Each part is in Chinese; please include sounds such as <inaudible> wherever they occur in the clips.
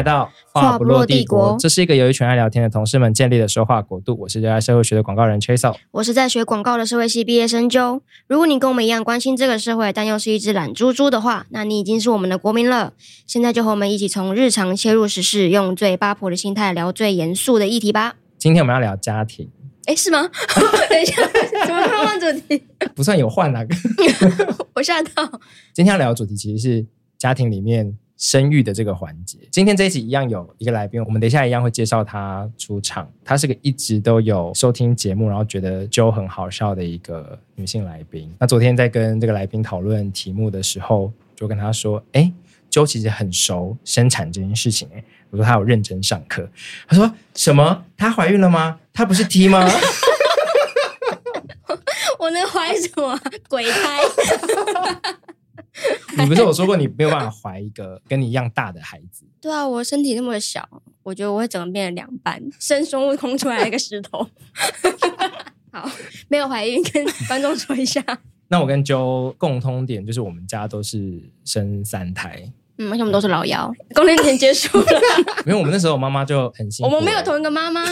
来到话不落帝国，这是一个由一群爱聊天的同事们建立的说话国度。我是热爱社会学的广告人 Chasel，我是在学广告的社会系毕业生 Joe。如果你跟我们一样关心这个社会，但又是一只懒猪猪的话，那你已经是我们的国民了。现在就和我们一起从日常切入时事，用最八婆的心态聊最严肃的议题吧。今天我们要聊家庭，哎，是吗？<laughs> 等一下，怎么换换主题？<laughs> 不算有换那个？<laughs> 我吓到。今天要聊的主题其实是家庭里面。生育的这个环节，今天这一集一样有一个来宾，我们等一下一样会介绍他出场。他是个一直都有收听节目，然后觉得 Joe 很好笑的一个女性来宾。那昨天在跟这个来宾讨论题目的时候，就跟他说：“哎，Joe 其实很熟生产这件事情。”哎，我说他有认真上课。他说什么？她怀孕了吗？她不是 T 吗？<laughs> <laughs> 我能怀什么鬼胎？<laughs> 你不是有说过你没有办法怀一个 <laughs> 跟你一样大的孩子？对啊，我身体那么小，我觉得我会整个变成两半，生孙悟空出来一个石头。<laughs> 好，没有怀孕，跟观众说一下。那我跟 Joe 共通点就是我们家都是生三胎，嗯，而且我们都是老幺，工龄前结束了。因为我们那时候我妈妈就很辛苦，我们没有同一个妈妈。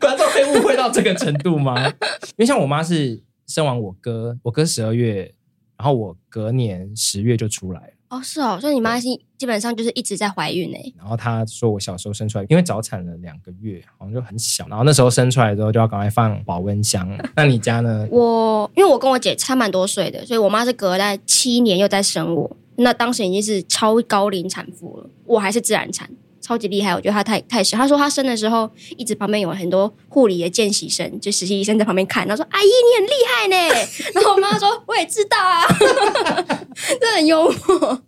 观众会误会到这个程度吗？因为像我妈是生完我哥，我哥十二月。然后我隔年十月就出来了哦，是哦，所以你妈是基本上就是一直在怀孕哎。然后她说我小时候生出来，因为早产了两个月，好像就很小。然后那时候生出来之后就要赶快放保温箱。那你家呢？<laughs> 我因为我跟我姐差蛮多岁的，所以我妈是隔了七年又在生我。那当时已经是超高龄产妇了，我还是自然产。超级厉害，我觉得他太太神。他说他生的时候，一直旁边有很多护理的见习生，就实习医生在旁边看。他说：“阿姨，你很厉害呢。<laughs> ”然后我妈说：“我也知道啊，<laughs> 真的很幽默。”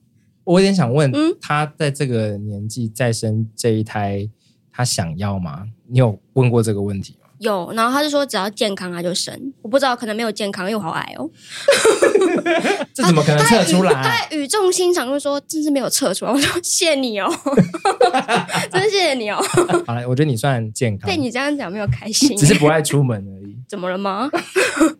我有点想问，嗯，他在这个年纪再生这一胎，他想要吗？你有问过这个问题？有，然后他就说只要健康他就生，我不知道可能没有健康，因为我好矮哦。<laughs> 这怎么可能测出来？他语重心长就说：“真是没有测出来。”我说：“谢谢你哦，<laughs> 真谢谢你哦。<laughs> ”好了，我觉得你算健康。被你这样讲没有开心，只是不爱出门而已。怎么了吗？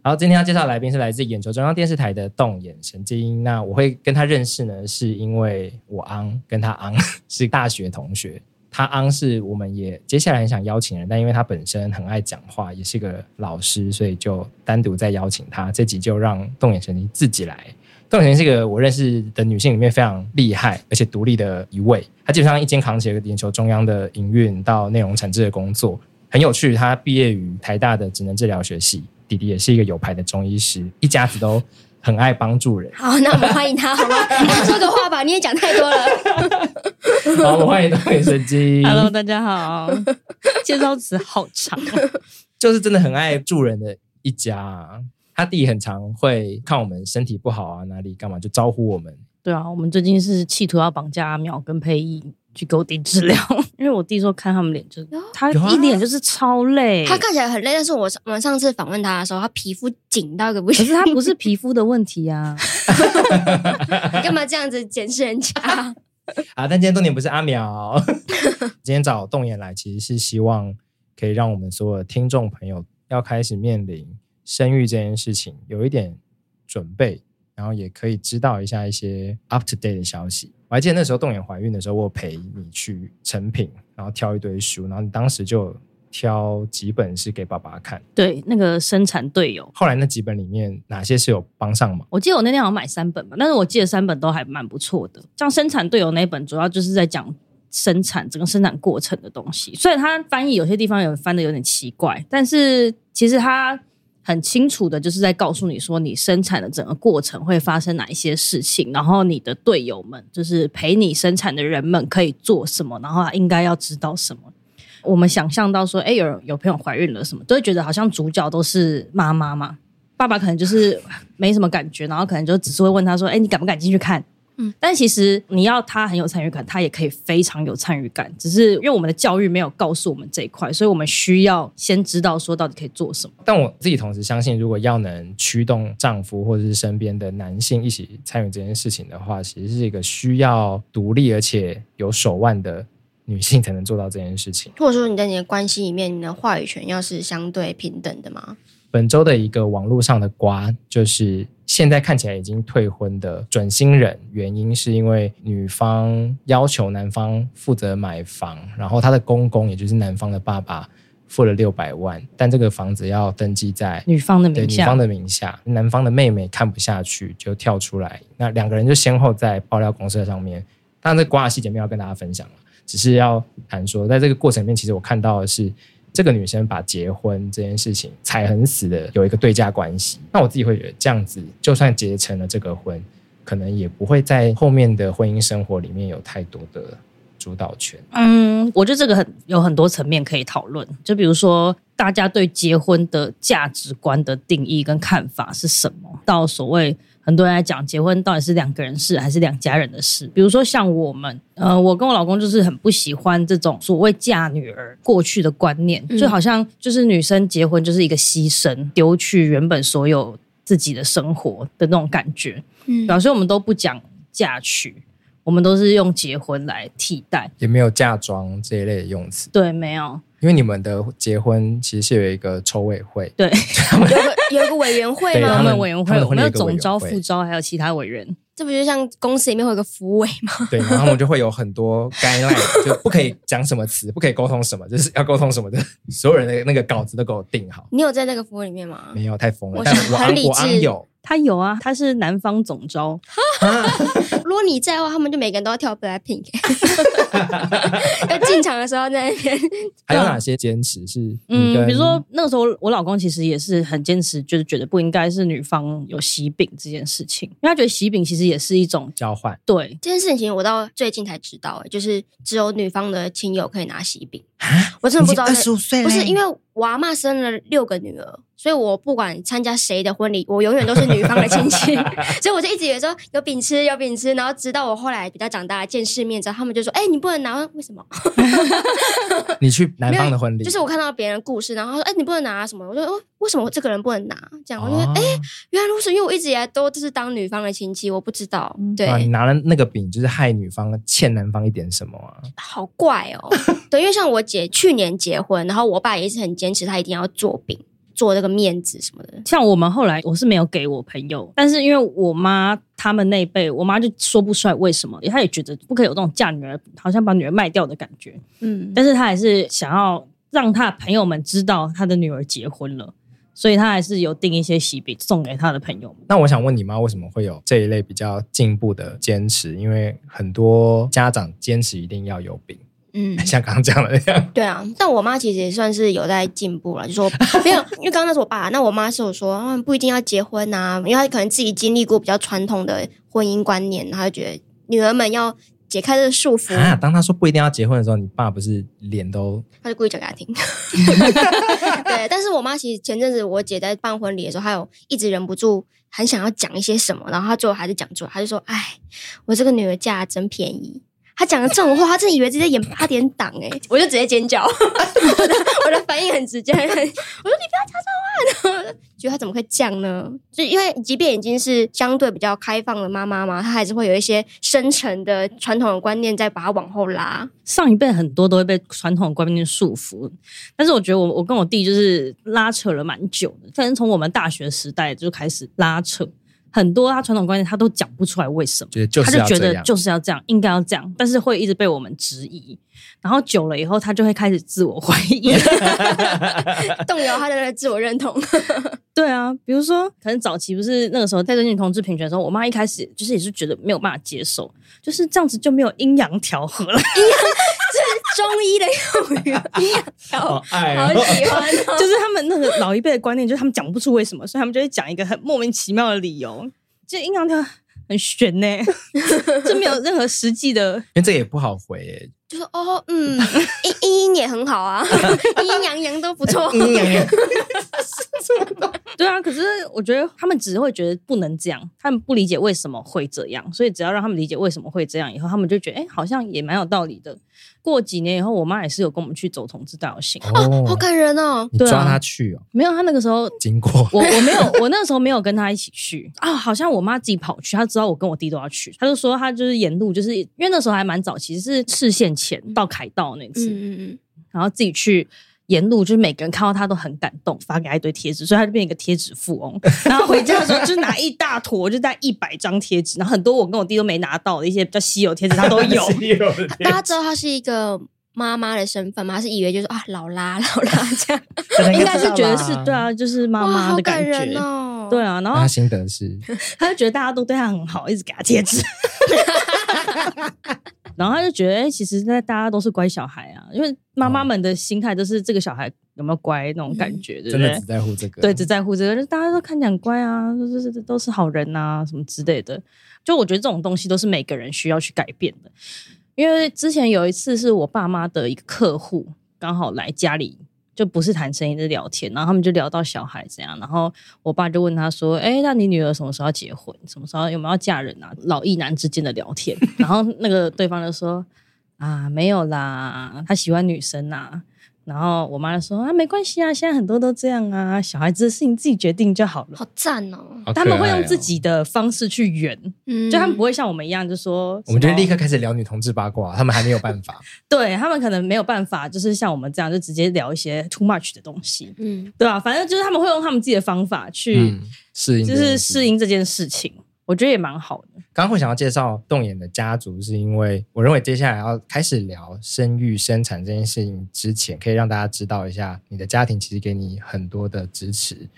然后今天要介绍的来宾是来自眼球中央电视台的动眼神经。那我会跟他认识呢，是因为我昂跟他昂是大学同学。他昂是我们也接下来很想邀请人，但因为他本身很爱讲话，也是个老师，所以就单独再邀请他。这集就让动眼神经自己来。动眼神经是个我认识的女性里面非常厉害而且独立的一位。她基本上一肩扛起了眼球中央的营运到内容产制的工作，很有趣。她毕业于台大的职能治疗学系，弟弟也是一个有牌的中医师，一家子都很爱帮助人。好，那我们欢迎他，好吗？<laughs> 你说个话吧，你也讲太多了。<laughs> 好，我们欢迎动眼神经。Hello，大家好。介绍词好长，<laughs> 就是真的很爱助人的一家啊。他弟很常会看我们身体不好啊，哪里干嘛就招呼我们。对啊，我们最近是企图要绑架阿苗跟佩仪去给我弟治疗，<laughs> 因为我弟说看他们脸就他一脸就是超累，他看起来很累。但是我我们上次访问他的时候，他皮肤紧到一个不行。可是他不是皮肤的问题啊，你干嘛这样子检视人家？<laughs> 啊！但今天重点不是阿苗，今天找动眼来，其实是希望可以让我们所有的听众朋友要开始面临生育这件事情，有一点准备，然后也可以知道一下一些 up to date 的消息。我还记得那时候动眼怀孕的时候，我陪你去成品，然后挑一堆书，然后你当时就。挑几本是给爸爸看，对，那个生产队友。后来那几本里面哪些是有帮上忙？我记得我那天好像买三本吧，但是我记得三本都还蛮不错的。像生产队友那本，主要就是在讲生产整个生产过程的东西。虽然它翻译有些地方有翻的有点奇怪，但是其实它很清楚的，就是在告诉你说，你生产的整个过程会发生哪一些事情，然后你的队友们，就是陪你生产的人们可以做什么，然后应该要知道什么。我们想象到说，哎，有有朋友怀孕了，什么都会觉得好像主角都是妈妈嘛，爸爸可能就是没什么感觉，然后可能就只是会问他说，哎，你敢不敢进去看？嗯，但其实你要他很有参与感，他也可以非常有参与感，只是因为我们的教育没有告诉我们这一块，所以我们需要先知道说到底可以做什么。但我自己同时相信，如果要能驱动丈夫或者是身边的男性一起参与这件事情的话，其实是一个需要独立而且有手腕的。女性才能做到这件事情，或者说你在你的关系里面，你的话语权要是相对平等的吗？本周的一个网络上的瓜，就是现在看起来已经退婚的准新人，原因是因为女方要求男方负责买房，然后他的公公，也就是男方的爸爸，付了六百万，但这个房子要登记在女方的名下。女方的名下，男方的妹妹看不下去，就跳出来，那两个人就先后在爆料公社上面，当然这瓜的细节没有跟大家分享了，只是要谈说，在这个过程里面，其实我看到的是。这个女生把结婚这件事情踩很死的有一个对价关系，那我自己会觉得这样子，就算结成了这个婚，可能也不会在后面的婚姻生活里面有太多的主导权。嗯，我觉得这个很有很多层面可以讨论，就比如说大家对结婚的价值观的定义跟看法是什么，到所谓。很多人来讲，结婚到底是两个人事还是两家人的事？比如说像我们，呃，我跟我老公就是很不喜欢这种所谓嫁女儿过去的观念，就好像就是女生结婚就是一个牺牲，丢去原本所有自己的生活的那种感觉。嗯，表示我们都不讲嫁娶，我们都是用结婚来替代，也没有嫁妆这一类的用词。对，没有。因为你们的结婚其实是有一个筹委会，<laughs> 对，有个有一个委员会吗？他们委员会，我们有总招、副招，还有其他委员。<laughs> 这不就像公司里面会有个服委吗？对，然后我们就会有很多 guideline，<laughs> 就不可以讲什么词，不可以沟通什么，就是要沟通什么的，所有人的那个稿子都给我定好。你有在那个服委里面吗？没有，太疯了。但是我很理智。有。他有啊，他是男方总招。<laughs> 如果你在的话，他们就每个人都要跳 Blackpink。<laughs> 要进场的时候在那边。还有哪些坚持是？嗯，比如说那个时候，我老公其实也是很坚持，就是觉得不应该是女方有喜饼这件事情，因为他觉得喜饼其实也是一种交换。对这件事情，我到最近才知道，就是只有女方的亲友可以拿喜饼。我真的不知道，二十五岁不是因为我阿嬷生了六个女儿，所以我不管参加谁的婚礼，我永远都是女方的亲戚，<laughs> 所以我就一直以为说有饼吃，有饼吃，然后直到我后来比较长大见世面之后，他们就说：“哎、欸，你不能拿，为什么？” <laughs> 你去男方的婚礼，就是我看到别人故事，然后他说：“哎、欸，你不能拿什么？”我说：“哦，为什么我这个人不能拿？”这样我就说：“哎、欸，原来如此，因为我一直以来都就是当女方的亲戚，我不知道。”对、啊，你拿了那个饼，就是害女方欠男方一点什么啊？好怪哦。<laughs> 对，因为像我姐去年结。结婚，然后我爸也是很坚持，他一定要做饼，做那个面子什么的。像我们后来，我是没有给我朋友，但是因为我妈他们那辈，我妈就说不出来为什么，她也觉得不可以有这种嫁女儿，好像把女儿卖掉的感觉。嗯，但是她还是想要让她的朋友们知道她的女儿结婚了，所以他还是有订一些喜饼送给他的朋友们。那我想问你妈，为什么会有这一类比较进步的坚持？因为很多家长坚持一定要有饼。嗯，<laughs> 像刚刚讲的那样，对啊，但我妈其实也算是有在进步了，就说没有，<laughs> 因为刚刚那是我爸，那我妈是有说，嗯，不一定要结婚啊，因为她可能自己经历过比较传统的婚姻观念，她就觉得女儿们要解开这个束缚啊。当他说不一定要结婚的时候，你爸不是脸都，他就故意讲给他听。<laughs> <laughs> 对，但是我妈其实前阵子我姐在办婚礼的时候，她有一直忍不住很想要讲一些什么，然后她最后还是讲出来，她就说，哎，我这个女儿嫁真便宜。她讲了这种话，她真的以为自己在演八点档哎，<laughs> 我就直接尖叫，我的反应很直接，我说你不要插这话，然后觉得他怎么会这样呢？就因为即便已经是相对比较开放的妈妈嘛，她还是会有一些深层的传统的观念在把她往后拉。上一辈很多都会被传统的观念束缚，但是我觉得我我跟我弟就是拉扯了蛮久的，反正从我们大学时代就开始拉扯。很多他传统观念他都讲不出来为什么，他就觉得就是要这样，应该要这样，但是会一直被我们质疑，然后久了以后，他就会开始自我怀疑，<laughs> <laughs> 动摇他的自我认同。<laughs> 对啊，比如说，可能早期不是那个时候在争取同志平权的时候，我妈一开始就是也是觉得没有办法接受，就是这样子就没有阴阳调和了。中医的用语，阴阳调和，好喜欢。就是他们那个老一辈的观念，就是他们讲不出为什么，所以他们就会讲一个很莫名其妙的理由。这阴阳调很玄呢，<laughs> 这没有任何实际的，因为这也不好回诶。就说哦，嗯，阴阴阴也很好啊，<laughs> 阴阴阳阳都不错。阴阳阳，<laughs> 对啊，可是我觉得他们只会觉得不能这样，他们不理解为什么会这样，所以只要让他们理解为什么会这样，以后他们就觉得，哎，好像也蛮有道理的。过几年以后，我妈也是有跟我们去走同志大游行，哦，好感人哦。你抓他去哦？没有，他那个时候 <laughs> 经过我，我没有，我那个时候没有跟他一起去啊。好像我妈自己跑去，她知道我跟我弟都要去，她就说她就是沿路，就是因为那时候还蛮早，其实是赤线前到凯道那次，嗯嗯嗯，然后自己去沿路就是每个人看到他都很感动，发给他一堆贴纸，所以他就变一个贴纸富翁。<laughs> 然后回家的时候就拿一大坨，就带一百张贴纸，然后很多我跟我弟都没拿到的一些比较稀有贴纸，他都有。<laughs> 大家知道他是一个妈妈的身份吗？他是以为就是啊老拉 <laughs> 老拉这样，应该是觉得是对啊，就是妈妈的感觉哦。对啊，然后他心得是，<laughs> 他就觉得大家都对他很好，一直给他贴纸。<laughs> 然后他就觉得，哎、欸，其实那大家都是乖小孩啊，因为妈妈们的心态都是这个小孩有没有乖那种感觉，对不对？真的只在乎这个，对，只在乎这个，就大家都看起来很乖啊，都是都是好人啊，什么之类的。就我觉得这种东西都是每个人需要去改变的。因为之前有一次是我爸妈的一个客户刚好来家里。就不是谈生意，是聊天，然后他们就聊到小孩这样，然后我爸就问他说：“哎，那你女儿什么时候要结婚？什么时候有没有要嫁人啊？”老一男之间的聊天，然后那个对方就说：“啊，没有啦，他喜欢女生呐、”然后我妈就说啊，没关系啊，现在很多都这样啊，小孩子的事情自己决定就好了。好赞哦！他们会用自己的方式去圆，嗯，就他们不会像我们一样，就说我们就立刻开始聊女同志八卦，他们还没有办法。<laughs> 对他们可能没有办法，就是像我们这样，就直接聊一些 too much 的东西，嗯，对吧、啊？反正就是他们会用他们自己的方法去适应，就是适应这件事情。我觉得也蛮好的。刚刚会想要介绍动眼的家族，是因为我认为接下来要开始聊生育生产这件事情之前，可以让大家知道一下，你的家庭其实给你很多的支持。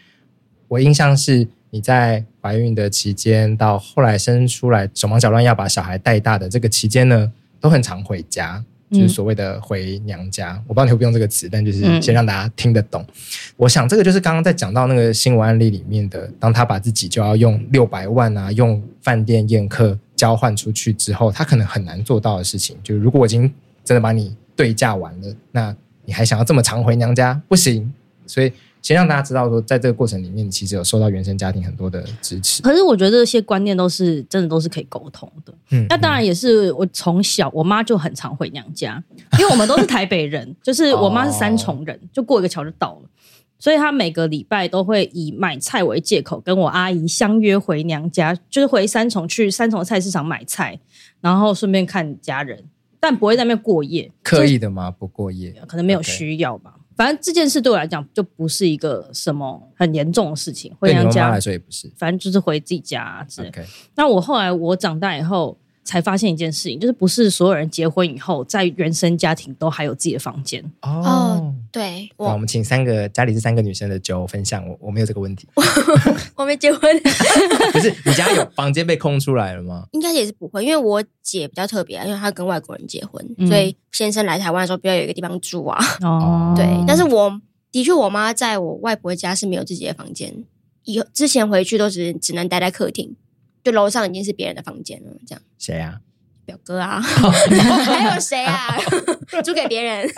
我印象是你在怀孕的期间，到后来生出来手忙脚乱要把小孩带大的这个期间呢，都很常回家。就是所谓的回娘家，嗯、我不知道你会不会用这个词，但就是先让大家听得懂。嗯、我想这个就是刚刚在讲到那个新闻案例里面的，当他把自己就要用六百万啊，用饭店宴客交换出去之后，他可能很难做到的事情。就是如果我已经真的把你对价完了，那你还想要这么常回娘家？不行。所以。先让大家知道说，在这个过程里面，其实有受到原生家庭很多的支持。可是我觉得这些观念都是真的，都是可以沟通的。嗯，那当然也是我从小我妈就很常回娘家，因为我们都是台北人，<laughs> 就是我妈是三重人，就过一个桥就到了，所以她每个礼拜都会以买菜为借口，跟我阿姨相约回娘家，就是回三重去三重菜市场买菜，然后顺便看家人，但不会在那边过夜。刻意的吗？不过夜？可能没有需要吧。反正这件事对我来讲就不是一个什么很严重的事情，回娘家来说也不是，反正就是回自己家啊之类。那我后来我长大以后。才发现一件事情，就是不是所有人结婚以后，在原生家庭都还有自己的房间哦。对，我我们请三个家里是三个女生的酒分享，我我没有这个问题，<laughs> 我没结婚。<laughs> 不是你家有房间被空出来了吗？应该也是不会，因为我姐比较特别，因为她跟外国人结婚，嗯、所以先生来台湾的时候，不要有一个地方住啊。哦，对，但是我的确，我妈在我外婆家是没有自己的房间，以后之前回去都只只能待在客厅。就楼上已经是别人的房间了，这样。谁啊？表哥啊，<laughs> 还有谁啊？<laughs> 租给别人。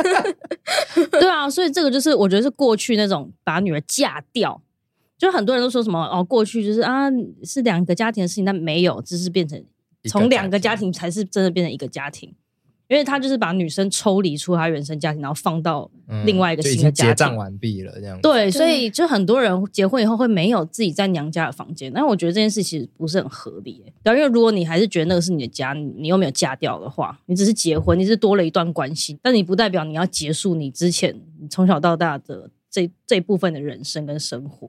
<laughs> 对啊，所以这个就是我觉得是过去那种把女儿嫁掉，就很多人都说什么哦，过去就是啊是两个家庭的事情，但没有，只是变成从两个家庭才是真的变成一个家庭。因为他就是把女生抽离出他原生家庭，然后放到另外一个新的家庭，结账完毕了这样子。对，所以就很多人结婚以后会没有自己在娘家的房间，但我觉得这件事其实不是很合理。对，因为如果你还是觉得那个是你的家，你又没有嫁掉的话，你只是结婚，你是多了一段关系，但你不代表你要结束你之前你从小到大的这这部分的人生跟生活。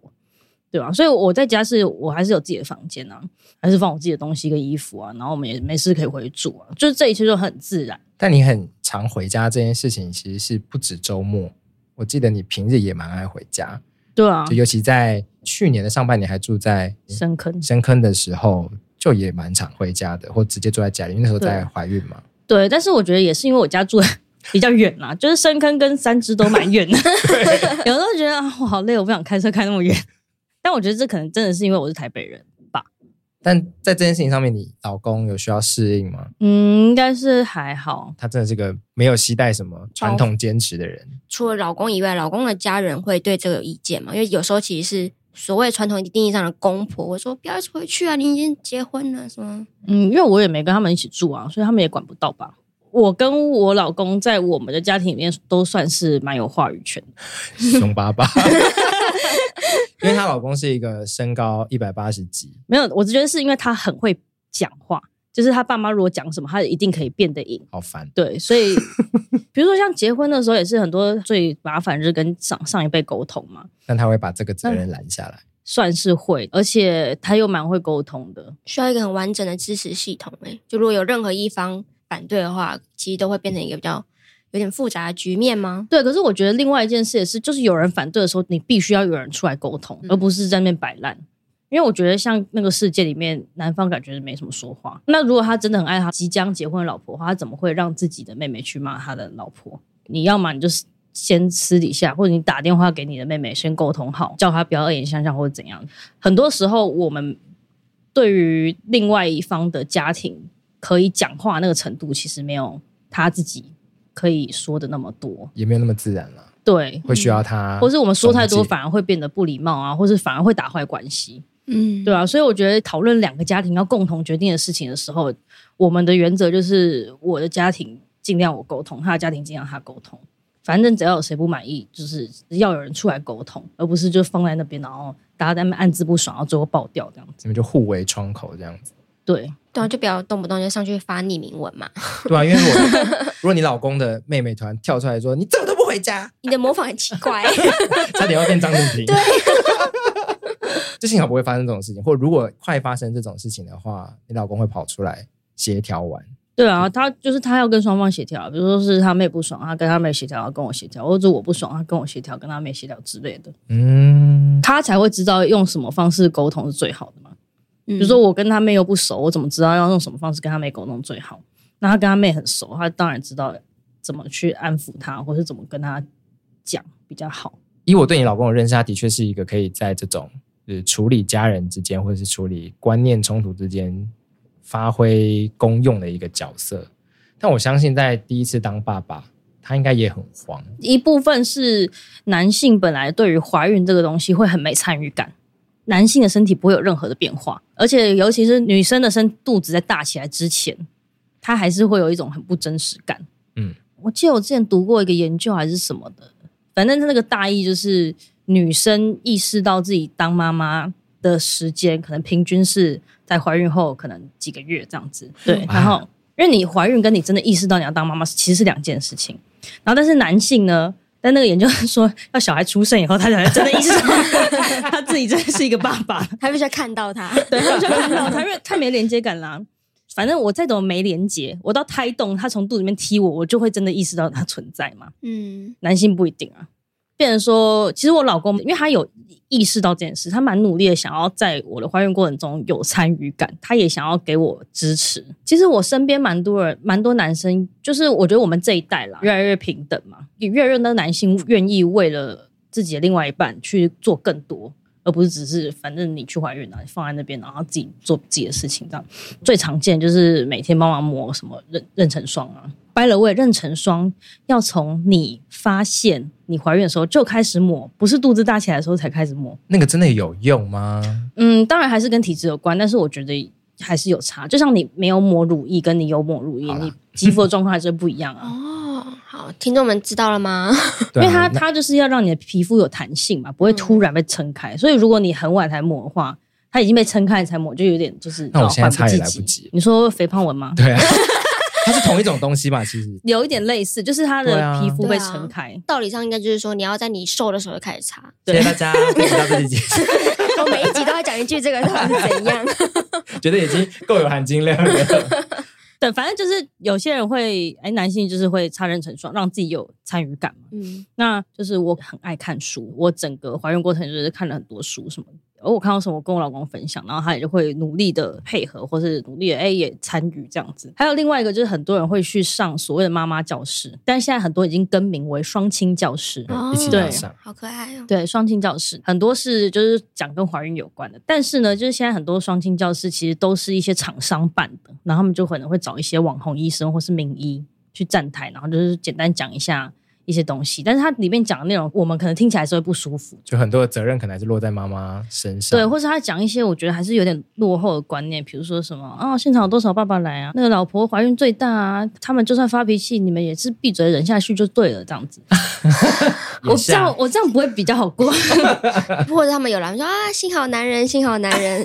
对吧？所以我在家是我还是有自己的房间啊，还是放我自己的东西跟衣服啊，然后我们也没事可以回去住啊，就是这一切就很自然。但你很常回家这件事情，其实是不止周末。我记得你平日也蛮爱回家，对啊，就尤其在去年的上半年还住在深坑深坑的时候，就也蛮常回家的，或直接住在家里。因为那时候在怀孕嘛。对，但是我觉得也是因为我家住的 <laughs> 比较远啦，就是深坑跟三芝都蛮远的，对 <laughs> 有时候觉得啊，我好累，我不想开车开那么远。但我觉得这可能真的是因为我是台北人吧。但在这件事情上面，你老公有需要适应吗？嗯，应该是还好。他真的是个没有期待什么传统坚持的人。除了老公以外，老公的家人会对这个有意见吗？因为有时候其实是所谓传统定义上的公婆，我说不要回去啊，你已经结婚了，什么？嗯，因为我也没跟他们一起住啊，所以他们也管不到吧。我跟我老公在我们的家庭里面都算是蛮有话语权的，凶巴巴。<laughs> 因为她老公是一个身高一百八十几，没有，我只觉得是因为他很会讲话，就是他爸妈如果讲什么，他一定可以变得赢。好烦。对，所以比如说像结婚的时候，也是很多最麻烦就是跟上上一辈沟通嘛。但他会把这个责任揽下来，算是会，而且他又蛮会沟通的，需要一个很完整的支持系统。哎，就如果有任何一方反对的话，其实都会变成一个比较有点复杂的局面吗？对，可是我觉得另外一件事也是，就是有人反对的时候，你必须要有人出来沟通，嗯、而不是在那边摆烂。因为我觉得像那个世界里面，男方感觉是没什么说话。那如果他真的很爱他即将结婚的老婆的话，他怎么会让自己的妹妹去骂他的老婆？你要么你就是先私底下，或者你打电话给你的妹妹，先沟通好，叫他不要恶言相向或者怎样。很多时候，我们对于另外一方的家庭可以讲话那个程度，其实没有他自己可以说的那么多，也没有那么自然了。对，会需要他，或是我们说太多，反而会变得不礼貌啊，或是反而会打坏关系。嗯，对啊，所以我觉得讨论两个家庭要共同决定的事情的时候，我们的原则就是我的家庭尽量我沟通，他的家庭尽量他沟通，反正只要有谁不满意，就是要有人出来沟通，而不是就放在那边，然后大家在那边暗自不爽，然后最后爆掉这样子，你们就互为窗口这样子。对，对啊，就不要动不动就上去发匿名文嘛。<laughs> 对啊，因为我 <laughs> 如果你老公的妹妹突然跳出来说，你怎么都不回家，<laughs> 你的模仿很奇怪，差点要变张丽萍。对。就幸好不会发生这种事情，或如果快发生这种事情的话，你老公会跑出来协调完。对啊，他就是他要跟双方协调，比如说是他妹不爽，他跟他妹协调，要跟我协调，或者我不爽，他跟我协调，跟他妹协调之类的。嗯，他才会知道用什么方式沟通是最好的嘛。比如说我跟他妹又不熟，我怎么知道要用什么方式跟他妹沟通最好？那他跟他妹很熟，他当然知道怎么去安抚他，或是怎么跟他讲比较好。以我对你老公的认识，他的确是一个可以在这种。呃处理家人之间，或者是处理观念冲突之间发挥功用的一个角色。但我相信，在第一次当爸爸，他应该也很慌。一部分是男性本来对于怀孕这个东西会很没参与感，男性的身体不会有任何的变化，而且尤其是女生的身肚子在大起来之前，他还是会有一种很不真实感。嗯，我记得我之前读过一个研究还是什么的，反正他那个大意就是。女生意识到自己当妈妈的时间，可能平均是在怀孕后可能几个月这样子。对，然后因为你怀孕跟你真的意识到你要当妈妈，其实是两件事情。然后，但是男性呢，但那个研究说，要小孩出生以后，他才真的意识到 <laughs> 他自己真的是一个爸爸，他必须要看到他，对，他必须要看到他，因为太没连接感啦。反正我再怎么没连接，我到胎动，他从肚子里面踢我，我就会真的意识到他存在嘛。嗯，男性不一定啊。变成说，其实我老公，因为他有意识到这件事，他蛮努力的，想要在我的怀孕过程中有参与感，他也想要给我支持。其实我身边蛮多人，蛮多男生，就是我觉得我们这一代啦，越来越平等嘛，也越来越多男性愿意为了自己的另外一半去做更多。而不是只是反正你去怀孕了，你放在那边，然后自己做自己的事情这样。最常见就是每天帮忙抹什么妊妊娠霜啊。By the way，妊娠霜要从你发现你怀孕的时候就开始抹，不是肚子大起来的时候才开始抹。那个真的有用吗？嗯，当然还是跟体质有关，但是我觉得还是有差。就像你没有抹乳液，跟你有抹乳液，你肌肤的状况还是不一样啊。哦。好，听众们知道了吗？<laughs> 因为它它就是要让你的皮肤有弹性嘛，不会突然被撑开。所以如果你很晚才抹的话，它已经被撑开才抹，就有点就是那我现在擦也来不及。你说肥胖纹吗？对啊，<laughs> 它是同一种东西吧？其实 <laughs> 有一点类似，就是它的皮肤会撑开。道理上应该就是说，你要在你瘦的时候就开始擦。谢谢大家，谢谢大家。<laughs> 我每一集都要讲一句，这个到底是怎样？<laughs> 觉得已经够有含金量了。对，反正就是有些人会，哎，男性就是会擦妊娠霜，让自己有参与感嘛。嗯，那就是我很爱看书，我整个怀孕过程就是看了很多书什么的。而我看到什么，跟我老公分享，然后他也就会努力的配合，或是努力的哎也参与这样子。还有另外一个就是很多人会去上所谓的妈妈教室，但是现在很多已经更名为双亲教室，哦、一起来上，好可爱哦。对，双亲教室很多是就是讲跟怀孕有关的，但是呢，就是现在很多双亲教室其实都是一些厂商办的，然后他们就可能会找一些网红医生或是名医去站台，然后就是简单讲一下。一些东西，但是它里面讲的内容，我们可能听起来是会不舒服，就很多的责任可能还是落在妈妈身上。对，或是他讲一些我觉得还是有点落后的观念，比如说什么啊、哦，现场有多少爸爸来啊？那个老婆怀孕最大啊，他们就算发脾气，你们也是闭嘴忍下去就对了，这样子。<laughs> 我这样我这样不会比较好过 <laughs> <laughs> 或者他们有来说啊，幸好男人，幸好男人，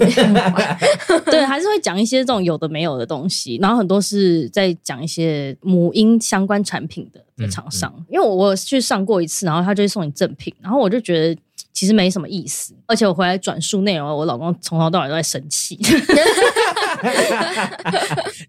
对，还是会讲一些这种有的没有的东西，然后很多是在讲一些母婴相关产品的的厂商，嗯嗯、因为我我去上过一次，然后他就会送你赠品，然后我就觉得其实没什么意思，而且我回来转述内容，我老公从头到尾都在生气。<laughs>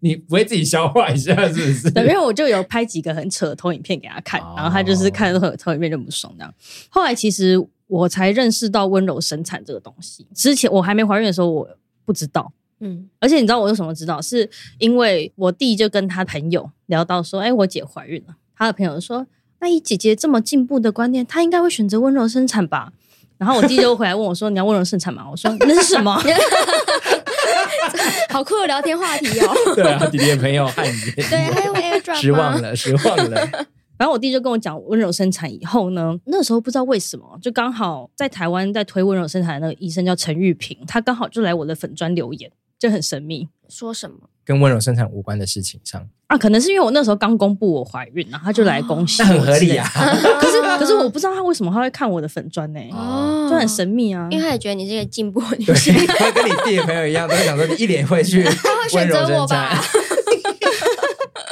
你不会自己消化一下是不是？<laughs> 对，因为我就有拍几个很扯的投影片给他看，哦、然后他就是看投投影片就不爽这样。后来其实我才认识到温柔生产这个东西，之前我还没怀孕的时候我不知道。嗯，而且你知道我为什么知道？是因为我弟就跟他朋友聊到说，哎，我姐怀孕了。他的朋友说，那以姐姐这么进步的观念，她应该会选择温柔生产吧？然后我弟就回来问我说，<laughs> 你要温柔生产吗？我说那是什么？<laughs> 好酷的聊天话题哦！<laughs> 对啊，弟弟的朋友汉语，对，还有 AirDrop，失望了，失望了。然后我弟就跟我讲温柔生产以后呢，那时候不知道为什么，就刚好在台湾在推温柔生产的那个医生叫陈玉平，他刚好就来我的粉砖留言，就很神秘，说什么跟温柔生产无关的事情上啊？可能是因为我那时候刚公布我怀孕，然后他就来恭喜，那很合理啊。可是可是我不知道他为什么他会看我的粉砖呢？哦，就很神秘啊，因为他也觉得你是一个进步女性，<laughs> 他跟你弟的朋友一样，都会想说你一脸会去温柔生产。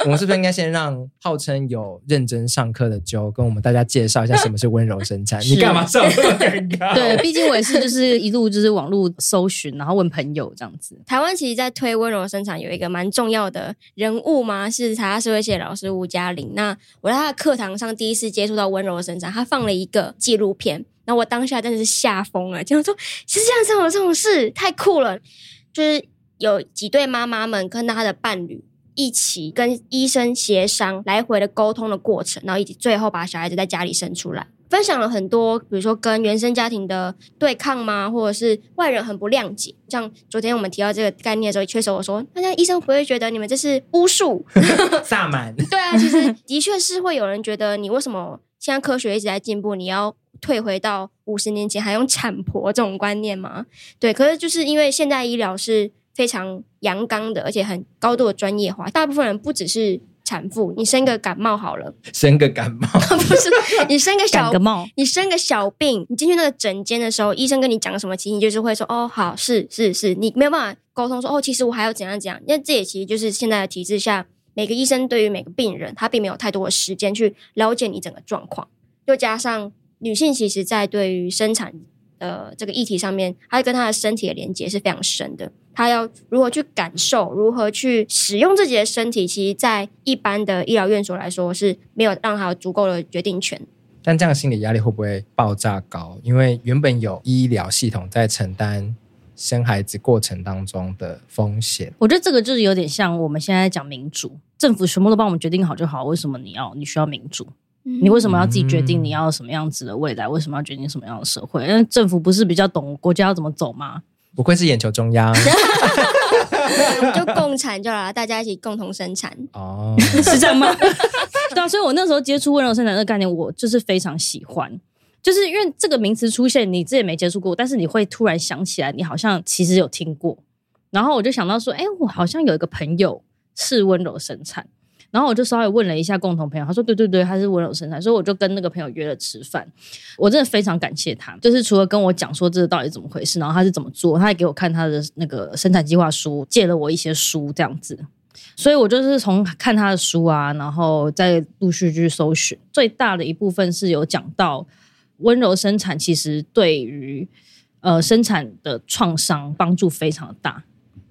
<laughs> 我们是不是应该先让号称有认真上课的 Joe 跟我们大家介绍一下什么是温柔生产？你干嘛这么尴尬？对，毕竟我也是就是一路就是网络搜寻，然后问朋友这样子。台湾其实，在推温柔生产有一个蛮重要的人物嘛，是台大社会系老师吴嘉玲。那我在他的课堂上第一次接触到温柔生产，他放了一个纪录片，然后我当下真的是吓疯了，就说是这样子有这种事，太酷了。就是有几对妈妈们跟她的伴侣。一起跟医生协商来回的沟通的过程，然后以及最后把小孩子在家里生出来，分享了很多，比如说跟原生家庭的对抗吗，或者是外人很不谅解。像昨天我们提到这个概念的时候，确实我说，大家医生不会觉得你们这是巫术、萨满？<laughs> 对啊，其实的确是会有人觉得你为什么现在科学一直在进步，你要退回到五十年前还用产婆这种观念吗？对，可是就是因为现代医疗是。非常阳刚的，而且很高度的专业化。大部分人不只是产妇，你生个感冒好了，<laughs> 生个感冒 <laughs> 不是你生个小感冒，你生个小病，你进去那个诊间的时候，医生跟你讲什么，其实你就是会说哦，好，是是是，你没有办法沟通说哦，其实我还要怎样怎样。因为这也其实就是现在的体制下，每个医生对于每个病人，他并没有太多的时间去了解你整个状况。又加上女性，其实在对于生产的这个议题上面，他跟他的身体的连接是非常深的。他要如何去感受，如何去使用自己的身体，其实，在一般的医疗院所来说是没有让他有足够的决定权。但这样心理压力会不会爆炸高？因为原本有医疗系统在承担生孩子过程当中的风险。我觉得这个就是有点像我们现在讲民主，政府全部都帮我们决定好就好。为什么你要你需要民主？嗯、你为什么要自己决定你要什么样子的未来？为什么要决定什么样的社会？因为政府不是比较懂国家要怎么走吗？不愧是眼球中央，<laughs> 就共产就好了，大家一起共同生产哦，<laughs> 是这样吗？<laughs> 对啊，所以我那时候接触温柔生产这个概念，我就是非常喜欢，就是因为这个名词出现，你自己也没接触过，但是你会突然想起来，你好像其实有听过，然后我就想到说，哎，我好像有一个朋友是温柔生产。然后我就稍微问了一下共同朋友，他说对对对，他是温柔生产，所以我就跟那个朋友约了吃饭。我真的非常感谢他，就是除了跟我讲说这到底怎么回事，然后他是怎么做，他还给我看他的那个生产计划书，借了我一些书这样子。所以我就是从看他的书啊，然后再陆续去搜寻。最大的一部分是有讲到温柔生产，其实对于呃生产的创伤帮助非常大。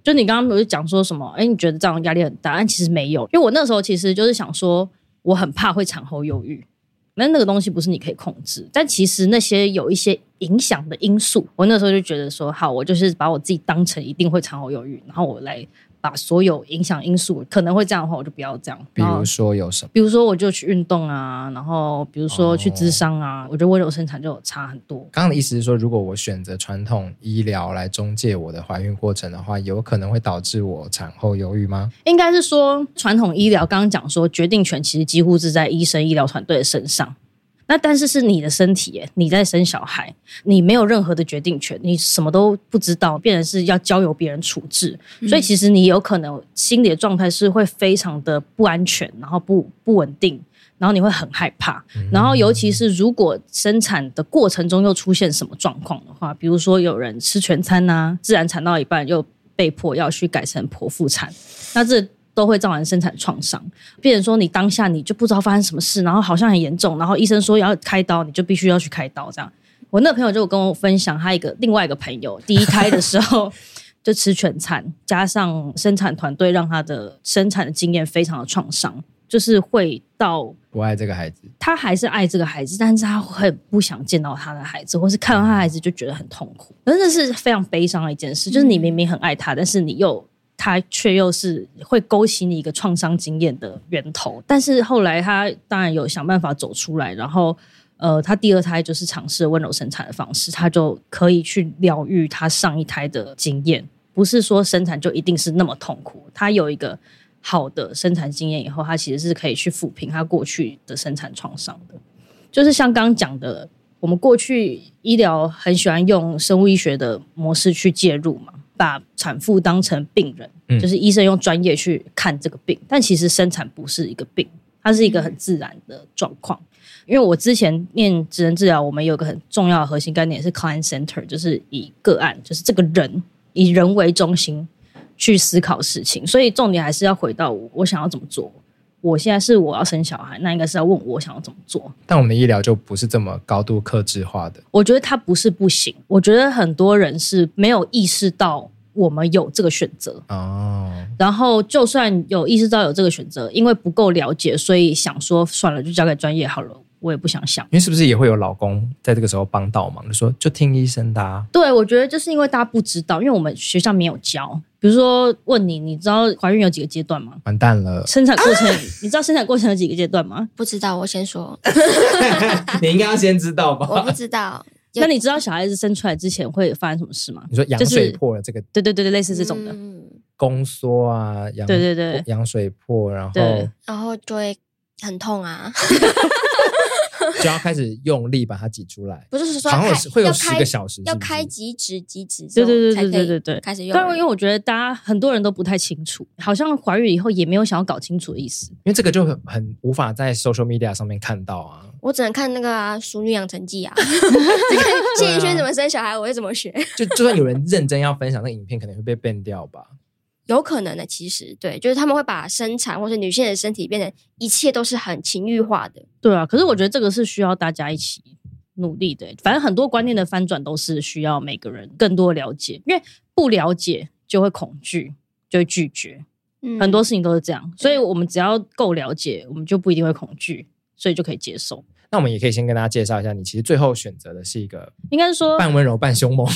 就你刚刚不是讲说什么？哎，你觉得这样压力很大？但其实没有，因为我那时候其实就是想说，我很怕会产后忧郁，那那个东西不是你可以控制。但其实那些有一些影响的因素，我那时候就觉得说，好，我就是把我自己当成一定会产后忧郁，然后我来。把所有影响因素可能会这样的话，我就不要这样。比如说有什么？比如说我就去运动啊，然后比如说去咨商啊，哦、我觉得温柔生产就有差很多。刚刚的意思是说，如果我选择传统医疗来中介我的怀孕过程的话，有可能会导致我产后忧郁吗？应该是说传统医疗刚刚讲说，决定权其实几乎是在医生医疗团队的身上。那但是是你的身体耶，你在生小孩，你没有任何的决定权，你什么都不知道，变成是要交由别人处置。所以其实你有可能心理的状态是会非常的不安全，然后不不稳定，然后你会很害怕。然后尤其是如果生产的过程中又出现什么状况的话，比如说有人吃全餐呐、啊，自然产到一半又被迫要去改成剖腹产，那这。都会造成生产创伤，变成说你当下你就不知道发生什么事，然后好像很严重，然后医生说要开刀，你就必须要去开刀。这样，我那个朋友就跟我分享，他一个另外一个朋友第一胎的时候 <laughs> 就吃全餐，加上生产团队让他的生产的经验非常的创伤，就是会到不爱这个孩子，他还是爱这个孩子，但是他很不想见到他的孩子，或是看到他的孩子就觉得很痛苦，真的是非常悲伤的一件事。就是你明明很爱他，但是你又。他却又是会勾起你一个创伤经验的源头，但是后来他当然有想办法走出来，然后呃，他第二胎就是尝试温柔生产的方式，他就可以去疗愈他上一胎的经验，不是说生产就一定是那么痛苦，他有一个好的生产经验以后，他其实是可以去抚平他过去的生产创伤的，就是像刚刚讲的，我们过去医疗很喜欢用生物医学的模式去介入嘛。把产妇当成病人，嗯，就是医生用专业去看这个病，但其实生产不是一个病，它是一个很自然的状况。因为我之前念职能治疗，我们有个很重要的核心概念是 client center，就是以个案，就是这个人以人为中心去思考事情，所以重点还是要回到我，我想要怎么做。我现在是我要生小孩，那应该是要问我想要怎么做。但我们的医疗就不是这么高度克制化的。我觉得它不是不行，我觉得很多人是没有意识到我们有这个选择哦。然后就算有意识到有这个选择，因为不够了解，所以想说算了，就交给专业好了。我也不想想，因为是不是也会有老公在这个时候帮倒忙，就说就听医生的啊。对，我觉得就是因为大家不知道，因为我们学校没有教。比如说问你，你知道怀孕有几个阶段吗？完蛋了。生产过程，啊、<coughs> 你知道生产过程有几个阶段吗？不知道，我先说。<laughs> <laughs> 你应该要先知道吧？我不知道。那你知道小孩子生出来之前会发生什么事吗？你说羊水破了这个？对对对对，类似这种的。宫缩啊，羊对对对，羊水破，然后然后就会很痛啊。<laughs> <laughs> 就要开始用力把它挤出来，不是说好像会有十个小时，要开几指几指，对对对对对对对，开始用。但因为我觉得大家很多人都不太清楚，好像怀孕以后也没有想要搞清楚的意思，因为这个就很很无法在 social media 上面看到啊。我只能看那个啊《淑女养成记》啊，谢盈萱怎么生小孩，我会怎么学。就就算有人认真要分享那个影片，可能会被 ban 掉吧。有可能的，其实对，就是他们会把生产或者女性的身体变成一切都是很情欲化的。对啊，可是我觉得这个是需要大家一起努力的。反正很多观念的翻转都是需要每个人更多了解，因为不了解就会恐惧，就会拒绝。嗯，很多事情都是这样，所以我们只要够了解，我们就不一定会恐惧，所以就可以接受。那我们也可以先跟大家介绍一下，你其实最后选择的是一个，应该是说半温柔半凶猛，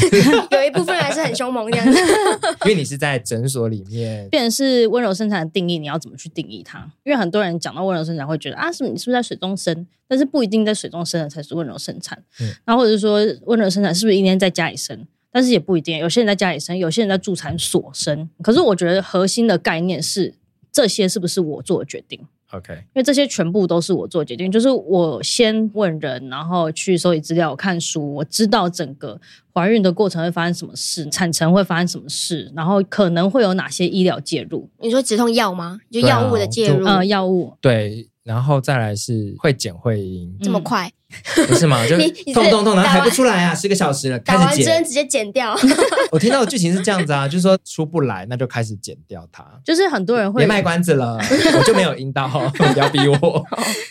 <laughs> 有一部分还是很凶猛这样子。<laughs> 因为你是在诊所里面，<laughs> 变成是温柔生产的定义，你要怎么去定义它？因为很多人讲到温柔生产，会觉得啊，是你是不是在水中生？但是不一定在水中生的才是温柔生产。嗯，然后或者是说温柔生产是不是一天在家里生？但是也不一定，有些人在家里生，有些人在助产所生。可是我觉得核心的概念是，这些是不是我做的决定？OK，因为这些全部都是我做决定，就是我先问人，然后去收集资料，我看书，我知道整个怀孕的过程会发生什么事，产程会发生什么事，然后可能会有哪些医疗介入。你说止痛药吗？就药物的介入？呃，药物。对。然后再来是会剪会阴，这么快？<laughs> 不是吗？就痛痛痛，然后还不出来啊，十个小时了，打完针直接剪掉。<laughs> 我听到的剧情是这样子啊，就是说出不来，那就开始剪掉它。就是很多人会别卖关子了，我就没有阴道，<laughs> 不要逼我。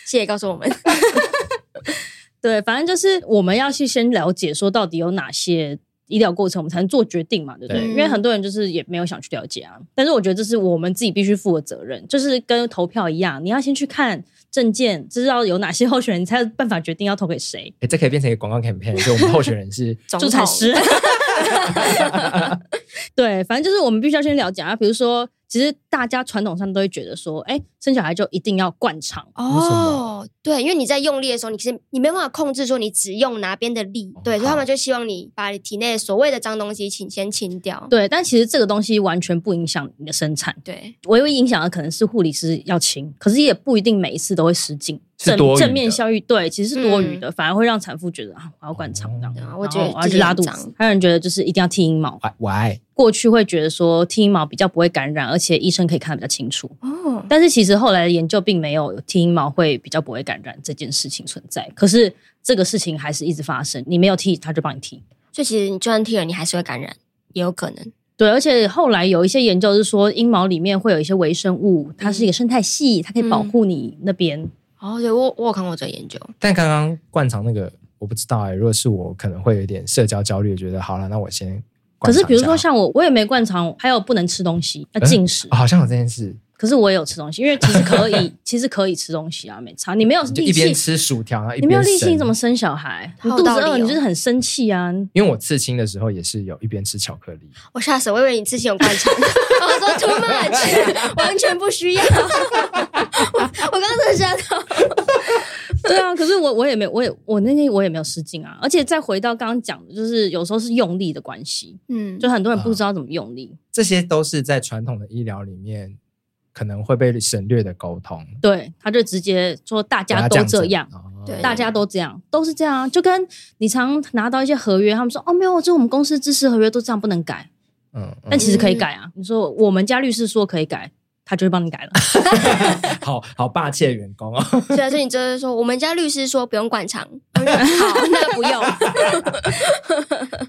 谢谢告诉我们。对，反正就是我们要去先了解，说到底有哪些。医疗过程，我们才能做决定嘛，对不对？对，因为很多人就是也没有想去了解啊。但是我觉得这是我们自己必须负的责任，就是跟投票一样，你要先去看证件，知道有哪些候选人，你才有办法决定要投给谁。哎，这可以变成一个广告 campaign，就我们候选人是助产师。<laughs> 对，反正就是我们必须要先了解啊，比如说。其实大家传统上都会觉得说，哎，生小孩就一定要灌肠哦，对，因为你在用力的时候，你其实你没办法控制说你只用哪边的力，对，所以他们就希望你把你体内所谓的脏东西请先清掉。对，但其实这个东西完全不影响你的生产，对，唯一影响的可能是护理师要清，可是也不一定每一次都会失禁。正正面效益，对，其实是多余的，反而会让产妇觉得啊，我要灌肠这样，我觉得我要去拉肚。子还有人觉得就是一定要剃阴毛，我爱过去会觉得说剃阴毛比较不会感染，而且医生可以看得比较清楚。哦，但是其实后来的研究并没有剃阴毛会比较不会感染这件事情存在。可是这个事情还是一直发生，你没有剃，他就帮你剃。所以其实你就算剃了，你还是会感染，也有可能。对，而且后来有一些研究是说，阴毛里面会有一些微生物，它是一个生态系，它可以保护你那边。哦，对我我有看过这个研究，但刚刚灌肠那个我不知道哎、如果是我，可能会有一点社交焦虑，觉得好了，那我先。可是比如说像我，我也没灌肠，还有不能吃东西，要禁食。哦好像有这件事，可是我也有吃东西，因为其实可以，<laughs> 其实可以吃东西啊，没差。你没有你就一边力气，吃薯条，然后一边你没有力气，你怎么生小孩？你肚子饿，你就是很生气啊。因为我刺青的时候也是有一边吃巧克力，我吓死我，以为你刺青有灌肠，<laughs> 我说 too much，<laughs> 完全不需要。我我刚刚吓到。对啊，可是我我也没有，我也我那天我也没有失禁啊。而且再回到刚刚讲的，就是有时候是用力的关系，嗯，就很多人不知道怎么用力。这些都是在传统的医疗里面可能会被省略的沟通。对，他就直接说大家都这样，大家都这样，都是这样啊。就跟你常拿到一些合约，他们说哦没有，就我们公司知识合约都这样，不能改。嗯，嗯但其实可以改啊。你说我们家律师说可以改，他就会帮你改了。<laughs> 好好霸气的员工哦。<laughs> 所以所以你就是说，我们家律师说不用灌肠，<laughs> 好，那不用。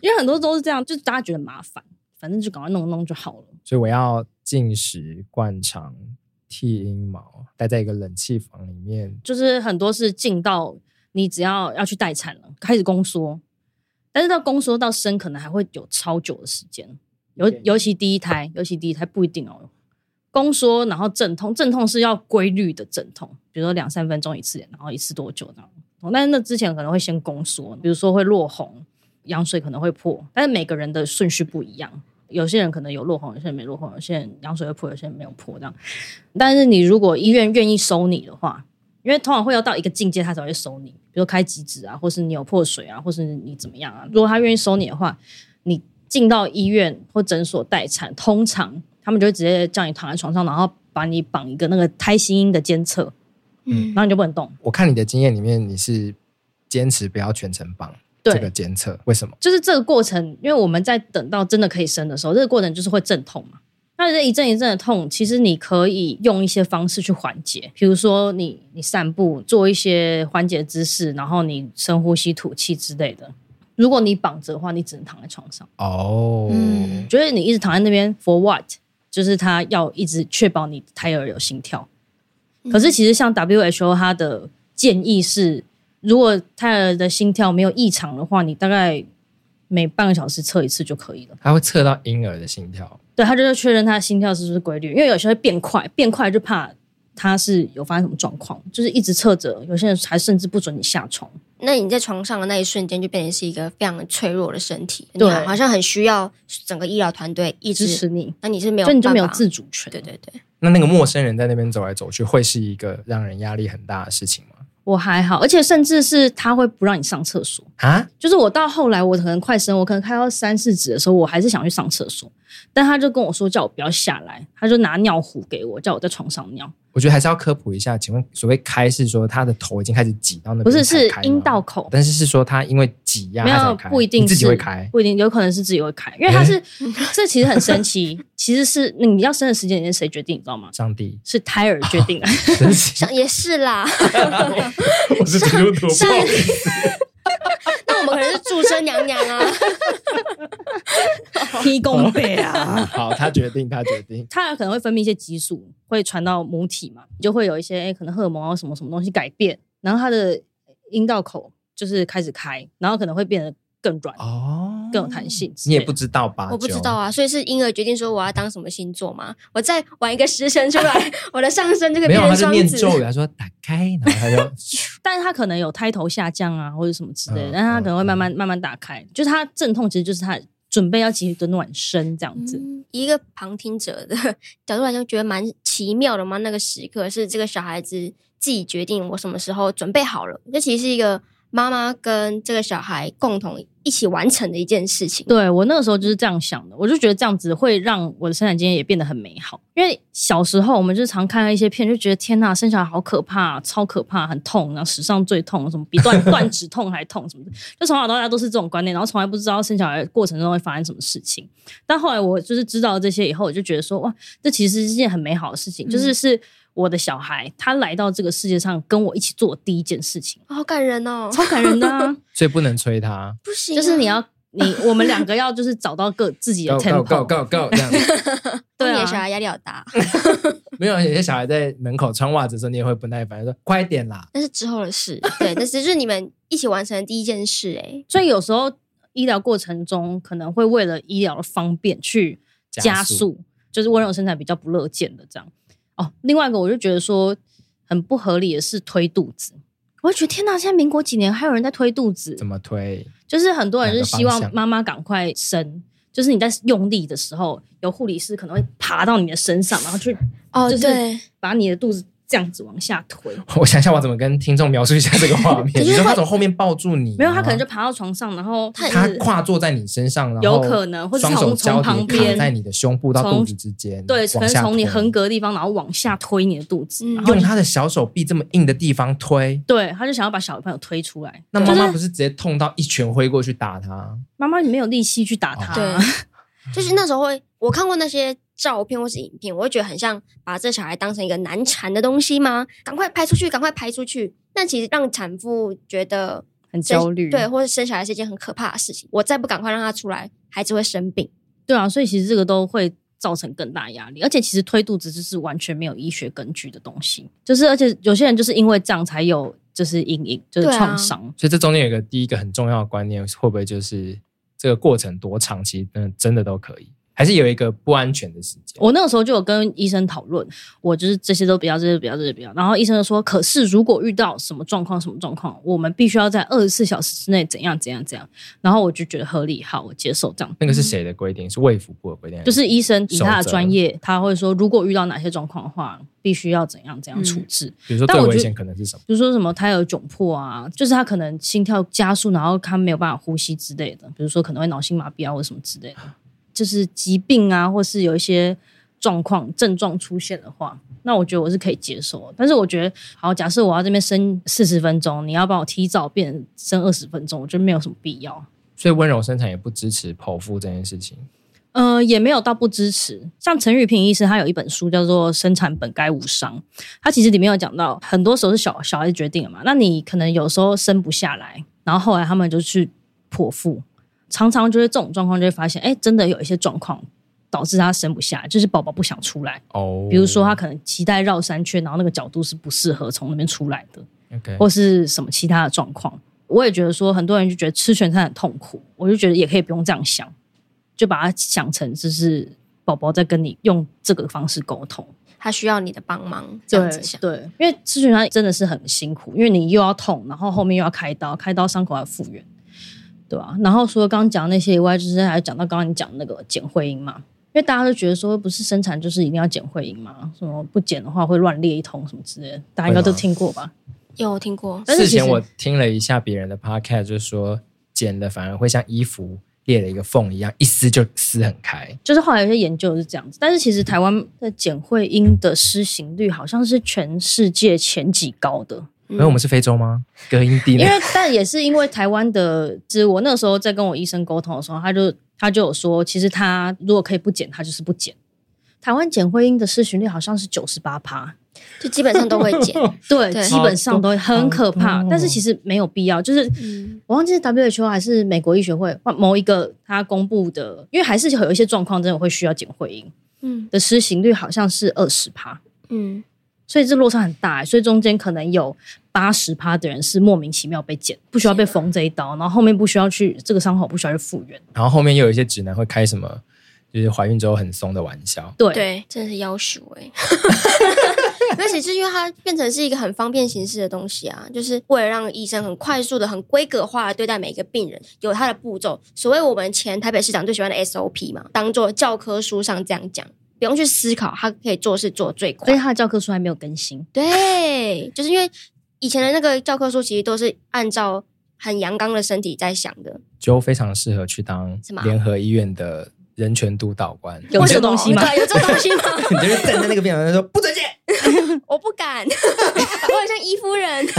因为很多都是这样，就是大家觉得麻烦，反正就赶快弄弄就好了。所以我要禁食、灌肠、剃阴毛，待在一个冷气房里面。就是很多是进到你只要要去待产了，开始宫缩，但是到宫缩到生可能还会有超久的时间，尤尤其第一胎，尤其第一胎不一定哦。宫缩，然后阵痛，阵痛是要规律的阵痛，比如说两三分钟一次，然后一次多久这样。但是那之前可能会先宫缩，比如说会落红，羊水可能会破，但是每个人的顺序不一样，有些人可能有落红，有些人没落红，有些人羊水会破，有些人没有破这样。但是你如果医院愿意收你的话，因为通常会要到一个境界，他才会收你，比如开急诊啊，或是你有破水啊，或是你怎么样啊。如果他愿意收你的话，你进到医院或诊所待产，通常他们就会直接叫你躺在床上，然后把你绑一个那个胎心音的监测，嗯然后你就不能动。我看你的经验里面，你是坚持不要全程绑对这个监测，为什么？就是这个过程，因为我们在等到真的可以生的时候，这个过程就是会阵痛嘛。那这一阵一阵的痛，其实你可以用一些方式去缓解，比如说你你散步，做一些缓解姿势，然后你深呼吸吐气之类的。如果你绑着的话，你只能躺在床上。哦，嗯觉得你一直躺在那边 for what？就是他要一直确保你胎儿有心跳。可是其实像 WHO 它的建议是，如果胎儿的心跳没有异常的话，你大概每半个小时测一次就可以了。它会测到婴儿的心跳。对，他就是确认他的心跳是不是规律，因为有些会变快，变快就怕他是有发生什么状况，就是一直测着，有些人还甚至不准你下床。那你在床上的那一瞬间，就变成是一个非常脆弱的身体，对好像很需要整个医疗团队一直支持你，那你是没有，就你就没有自。主权。对对对，那那个陌生人在那边走来走去，会是一个让人压力很大的事情吗？我还好，而且甚至是他会不让你上厕所。啊？就是我到后来，我可能快生，我可能开到三四指的时候，我还是想去上厕所，但他就跟我说叫我不要下来，他就拿尿壶给我，叫我在床上尿。我觉得还是要科普一下，请问所谓开是说他的头已经开始挤到那边不是是阴道口但是是说他因为挤压没有不一定你自己会开。不一定有可能是自己会开，因为他是、这其实很神奇，其实是你要生的时间点是谁决定，你知道吗？上帝，是胎儿决定的。<laughs> 也是啦。<laughs> 我是基督徒，不是好意思 <laughs> 那我们可能是祝生娘娘啊。<laughs> 踢公背啊！<laughs> 好，他决定，他决定。胎儿可能会分泌一些激素，会传到母体嘛，就会有一些诶可能荷尔蒙啊什么什么东西改变，然后他的阴道口就是开始开，然后可能会变得更软、哦，更有弹性。你也不知道吧？我不知道啊，所以是婴儿决定说我要当什么星座嘛？我再玩一个时辰出来，<laughs> 我的上身就可以没有，他变成双子。是念咒语，他说打开，然后他就 <laughs> 但是他可能有胎头下降啊，或者什么之类的，嗯但是他可能会慢慢慢慢打开，就是他阵痛其实就是他准备要进行的暖身这样子。嗯一个旁听者的 <laughs> 角度来讲，觉得蛮奇妙的嘛。那个时刻是这个小孩子自己决定我什么时候准备好了，这其实是一个妈妈跟这个小孩共同一起完成的一件事情。对，我那个时候就是这样想的，我就觉得这样子会让我的生产经验也变得很美好。因为小时候我们就常看到一些片，就觉得天呐，生小孩好可怕，超可怕，很痛，然后史上最痛，什么比断 <laughs> 断指痛还痛什么的，就从小到大都是这种观念，然后从来不知道生小孩过程中会发生什么事情。但后来我就是知道这些以后，我就觉得说哇，这其实是一件很美好的事情，嗯、就是是。我的小孩，他来到这个世界上跟我一起做第一件事情，好感人哦，超感人的啊！<laughs> 所以不能催他，不行，就是你要你我们两个要就是找到各自己的 tempo，够够够这样子。<laughs> 对啊，小孩压力好大。<laughs> 没有，有些小孩在门口穿袜子的时候，你也会不耐烦，说快一点啦。那是之后的事，对，但是就是你们一起完成的第一件事，哎，所以有时候医疗过程中可能会为了医疗的方便去加速，加速就是温柔生产比较不乐见的这样。哦，另外一个我就觉得说很不合理的是推肚子，我就觉得天哪，现在民国几年还有人在推肚子？怎么推？就是很多人是希望妈妈赶快生，就是你在用力的时候，有护理师可能会爬到你的身上，然后去哦，就是把你的肚子。这样子往下推，<laughs> 我想想我怎么跟听众描述一下这个画面。<laughs> 你说他从后面抱住你，没有，他可能就爬到床上，然后他跨坐在你身上，然后有可能，或者从从旁边在你的胸部到肚子之间，对，可能从你横膈的地方，然后往下推你的肚子，嗯、用他的小手臂这么硬的地方推，对，他就想要把小朋友推出来。那妈妈不是直接痛到一拳挥过去打他？妈妈你没有力气去打他，对，<laughs> 就是那时候会，我看过那些。照片或是影片，我会觉得很像把这小孩当成一个难缠的东西吗？赶快拍出去，赶快拍出去。但其实让产妇觉得很焦虑，对，或者生小孩是一件很可怕的事情。我再不赶快让他出来，孩子会生病。对啊，所以其实这个都会造成更大压力。而且其实推肚子就是完全没有医学根据的东西，就是而且有些人就是因为这样才有就是阴影，就是创伤。啊、所以这中间有一个第一个很重要的观念，会不会就是这个过程多长期，嗯，真的都可以。还是有一个不安全的时间。我那个时候就有跟医生讨论，我就是这些都不要，这些不要，这些不要。然后医生就说：“可是如果遇到什么状况，什么状况，我们必须要在二十四小时之内怎样怎样怎样。”然后我就觉得合理，好，我接受这样。那个是谁的规定？是卫福部的规定？就是医生以他的专业，他会说，如果遇到哪些状况的话，必须要怎样怎样处置。嗯、比如说最危险可能是什么？比如说什么胎儿窘迫啊，就是他可能心跳加速，然后他没有办法呼吸之类的。比如说可能会脑性麻痹啊，或什么之类的。就是疾病啊，或是有一些状况症状出现的话，那我觉得我是可以接受。但是我觉得，好，假设我要这边生四十分钟，你要帮我提早变生二十分钟，我觉得没有什么必要。所以温柔生产也不支持剖腹这件事情。呃，也没有到不支持。像陈玉平医师，他有一本书叫做《生产本该无伤》，他其实里面有讲到，很多时候是小小孩子决定了嘛。那你可能有时候生不下来，然后后来他们就去剖腹。常常就是这种状况，就会发现，哎，真的有一些状况导致他生不下，就是宝宝不想出来。哦，比如说他可能脐带绕三圈，然后那个角度是不适合从那边出来的。OK，或是什么其他的状况。我也觉得说，很多人就觉得吃全餐很痛苦，我就觉得也可以不用这样想，就把它想成就是宝宝在跟你用这个方式沟通，他需要你的帮忙，这样子想。对，对，因为吃全餐真的是很辛苦，因为你又要痛，然后后面又要开刀，开刀伤口要复原。对吧、啊？然后除了刚刚讲那些以外，就是还讲到刚刚你讲那个剪会阴嘛，因为大家都觉得说不是生产就是一定要剪会阴嘛，什么不剪的话会乱裂一通什么之类的，大家应该都听过吧？<laughs> 有听过。之前我听了一下别人的 podcast，就是说剪的反而会像衣服裂了一个缝一样，一撕就撕很开。就是后来有些研究是这样子，但是其实台湾的剪会阴的施行率好像是全世界前几高的。因为我们是非洲吗？隔音低。因为，但也是因为台湾的，就是我那个时候在跟我医生沟通的时候，他就他就有说，其实他如果可以不剪，他就是不剪。台湾剪会阴的施行率好像是九十八趴，就基本上都会剪。<laughs> 对，对基本上都会很可怕。但是其实没有必要，就是、嗯、我忘记是 WHO 还是美国医学会某一个他公布的，因为还是有一些状况真的会需要剪会阴，嗯，的失行率好像是二十趴，嗯。所以这落差很大，所以中间可能有八十趴的人是莫名其妙被剪，不需要被缝这一刀，然后后面不需要去这个伤口不需要去复原，然后后面又有一些指南会开什么，就是怀孕之后很松的玩笑，对。对，真的是要求哎，而且是因为它变成是一个很方便形式的东西啊，就是为了让医生很快速的、很规格化的对待每一个病人，有他的步骤，所谓我们前台北市长最喜欢的 SOP 嘛，当做教科书上这样讲。不用去思考，他可以做事做最快。所以他的教科书还没有更新。对，就是因为以前的那个教科书其实都是按照很阳刚的身体在想的，就非常适合去当联合医院的人权督导官。有这东西吗？有这东西吗？<laughs> 你就是站在那个边上说不准进，我不敢，我很像伊夫人。<laughs>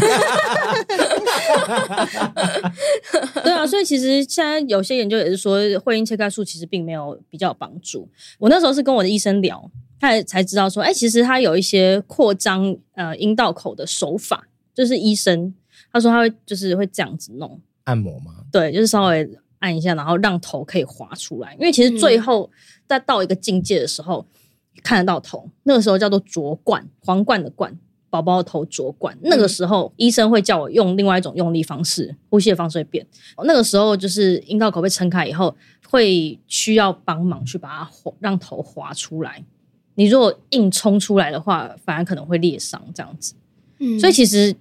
对啊，所以其实现在有些研究也是说，会阴切开术其实并没有比较有帮助。我那时候是跟我的医生聊，他也才知道说，哎，其实他有一些扩张呃阴道口的手法，就是医生。他说他会就是会这样子弄按摩吗？对，就是稍微按一下，然后让头可以滑出来。因为其实最后在到一个境界的时候，嗯、看得到头，那个时候叫做着冠，皇冠的冠，宝宝的头着冠。那个时候医生会叫我用另外一种用力方式，呼吸的方式会变。那个时候就是阴道口被撑开以后，会需要帮忙去把它滑，让头滑出来。你如果硬冲出来的话，反而可能会裂伤这样子。嗯，所以其实。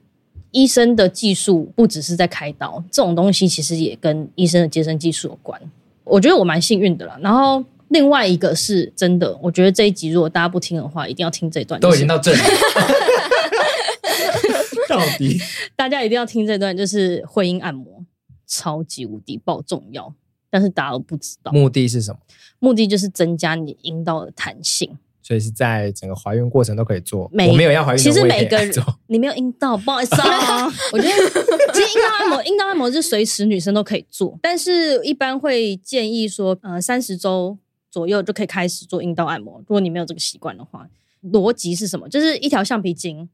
医生的技术不只是在开刀，这种东西其实也跟医生的接生技术有关。我觉得我蛮幸运的啦。然后另外一个是真的，我觉得这一集如果大家不听的话，一定要听这段。都已经到这里了，<laughs> 到底 <laughs> 大家一定要听这段，就是会阴按摩，超级无敌爆重要，但是大家都不知道。目的是什么？目的就是增加你阴道的弹性。所以是在整个怀孕过程都可以做，我没有要怀孕，其实每个人你没有阴道，不好意思啊。<laughs> 我觉得其实阴道按摩，阴道按摩是随时女生都可以做，但是一般会建议说，呃，三十周左右就可以开始做阴道按摩。如果你没有这个习惯的话，逻辑是什么？就是一条橡皮筋，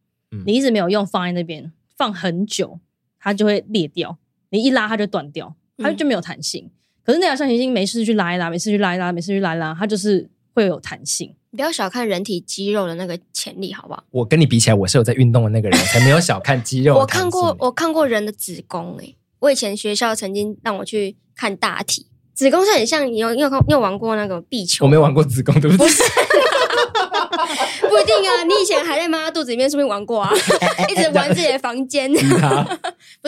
你一直没有用，放在那边放很久，它就会裂掉。你一拉它就断掉，它就没有弹性。可是那条橡皮筋没事去拉一拉，没事去拉一拉，没事去拉一拉，它就是会有弹性。不要小看人体肌肉的那个潜力，好不好？我跟你比起来，我是有在运动的那个人，才没有小看肌肉。我看过，我看过人的子宫诶。我以前学校曾经让我去看大体，子宫是很像你有你有你有玩过那个壁球？我没有玩过子宫，对不对？不是，<laughs> 不一定啊。你以前还在妈妈肚子里面，是不是玩过啊？<laughs> 一直玩自己的房间。不是，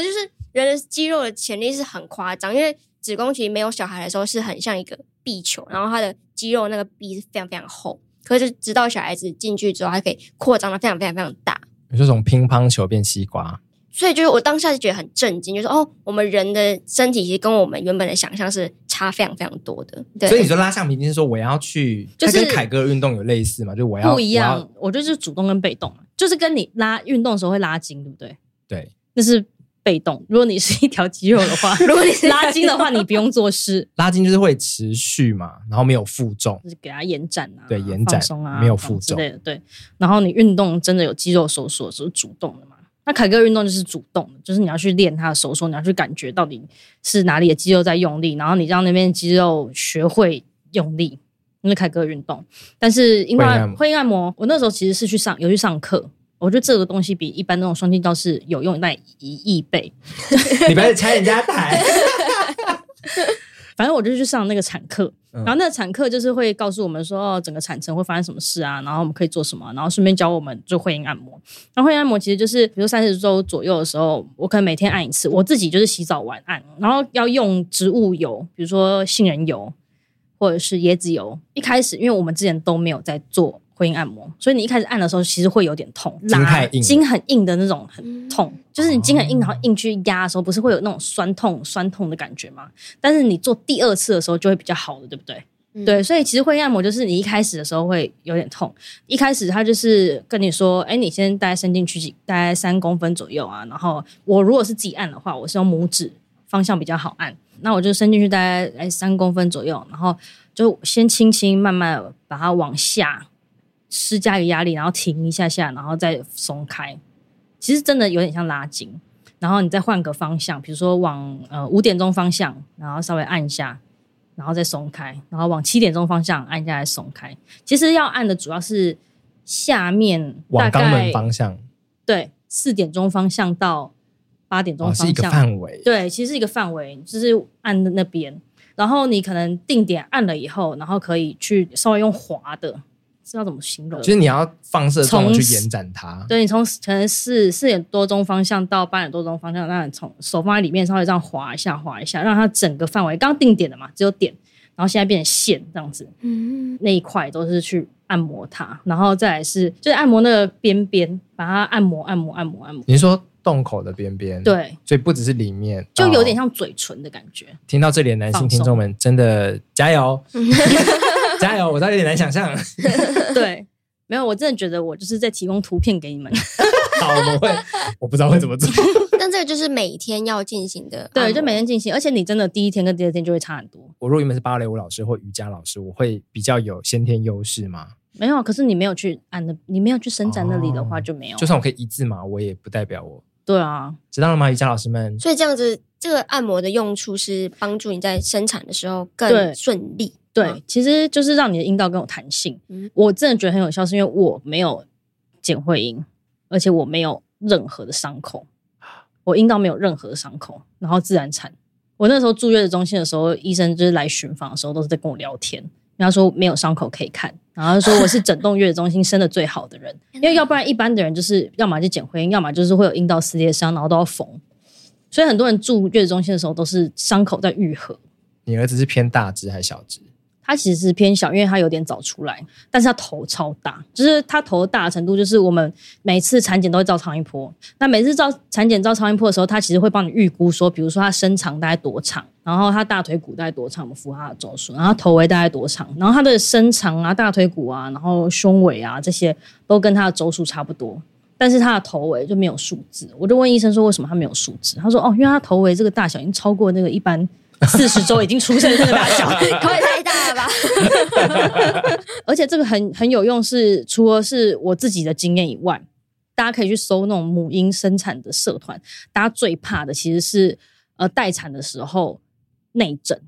就是人的肌肉的潜力是很夸张，因为子宫其实没有小孩的时候是很像一个壁球，然后它的肌肉那个壁是非常非常厚。可是，直到小孩子进去之后，它可以扩张的非常非常非常大。你说从乒乓球变西瓜，所以就是我当下就觉得很震惊，就是哦，我们人的身体其实跟我们原本的想象是差非常非常多的。对，所以你说拉橡皮筋是说我要去，就是跟凯格尔运动有类似嘛？就我要不一样，我，我就是主动跟被动，就是跟你拉运动的时候会拉筋，对不对？对，那是。被动，如果你是一条肌肉的话，<laughs> 如果你是拉筋的话，你不用做事。拉筋就是会持续嘛，然后没有负重，就是给它延展啊，对，延展松啊，没有负重之类的。对，然后你运动真的有肌肉收缩的时候，主动的嘛。那凯格尔运动就是主动的，就是你要去练他的收缩，你要去感觉到底是哪里的肌肉在用力，然后你让那边肌肉学会用力，那是凯格尔运动。但是因为会阴按摩，我那时候其实是去上有去上课。我觉得这个东西比一般那种双筋道是有用那一亿倍。<laughs> 你不要拆人家台。<laughs> 反正我就去上那个产课，然后那个产课就是会告诉我们说，哦，整个产程会发生什么事啊，然后我们可以做什么，然后顺便教我们做会阴按摩。然后会阴按摩其实就是，比如三十周左右的时候，我可能每天按一次，我自己就是洗澡完按，然后要用植物油，比如说杏仁油或者是椰子油。一开始，因为我们之前都没有在做。会阴按摩，所以你一开始按的时候，其实会有点痛，筋太硬，筋很硬的那种，很痛。嗯、就是你筋很硬，然后硬去压的时候，不是会有那种酸痛、酸痛的感觉吗？但是你做第二次的时候，就会比较好的，对不对？嗯、对，所以其实会阴按摩就是你一开始的时候会有点痛，一开始他就是跟你说，哎，你先大概伸进去几，大概三公分左右啊。然后我如果是自己按的话，我是用拇指方向比较好按，那我就伸进去大概哎三公分左右，然后就先轻轻慢慢把它往下。施加一个压力，然后停一下下，然后再松开。其实真的有点像拉筋。然后你再换个方向，比如说往呃五点钟方向，然后稍微按一下，然后再松开。然后往七点钟方向按一下来松开。其实要按的主要是下面大概，往肛门方向。对，四点钟方向到八点钟方向，哦，是一个范围。对，其实是一个范围，就是按的那边。然后你可能定点按了以后，然后可以去稍微用滑的。知道怎么形容？就是你要放射状去延展它。对，你从可能四四点多钟方向到八点多钟方向，让你从手放在里面，稍微这样滑一下，滑一下，让它整个范围刚定点的嘛，只有点，然后现在变成线这样子。嗯，那一块都是去按摩它，然后再来是就是按摩那个边边，把它按摩按摩按摩按摩。你说洞口的边边，对，所以不只是里面，就有点像嘴唇的感觉。听到这里的男性听众们，真的加油，<laughs> <laughs> <laughs> <laughs> 加油！我倒有点难想象。<laughs> 对，没有，我真的觉得我就是在提供图片给你们。好，我们会，<laughs> 我不知道会怎么做。但这个就是每天要进行的，对，就每天进行，而且你真的第一天跟第二天就会差很多。我如果原本是芭蕾舞老师或瑜伽老师，我会比较有先天优势吗？没有，可是你没有去按的，你没有去伸展那里的话就没有。就算我可以一字马，我也不代表我。对啊，知道了吗，瑜伽老师们？所以这样子，这个按摩的用处是帮助你在生产的时候更顺利。对，对，其实就是让你的阴道更有弹性。嗯，我真的觉得很有效，是因为我没有剪会阴，而且我没有任何的伤口，我阴道没有任何的伤口，然后自然产。我那时候住月子中心的时候，医生就是来巡访的时候，都是在跟我聊天。然后说没有伤口可以看，然后说我是整栋月子中心生的最好的人，<laughs> 因为要不然一般的人就是要么就剪会阴，要么就是会有阴道撕裂伤，然后都要缝。所以很多人住月子中心的时候都是伤口在愈合。你儿子是偏大只还是小只？他其实是偏小，因为他有点早出来，但是他头超大，就是他头大的程度，就是我们每次产检都会照超音波。那每次照产检照超音波的时候，他其实会帮你预估说，比如说他身长大概多长，然后他大腿骨大概多长，我们符合他的周数，然后头围大概多长，然后他的身长啊、大腿骨啊、然后胸围啊这些都跟他的周数差不多，但是他的头围就没有数字。我就问医生说，为什么他没有数字？他说哦，因为他头围这个大小已经超过那个一般。四十周已经出生的这个大小，<laughs> 口也太大了吧？<laughs> 而且这个很很有用是，是除了是我自己的经验以外，大家可以去搜那种母婴生产的社团。大家最怕的其实是呃待产的时候内诊，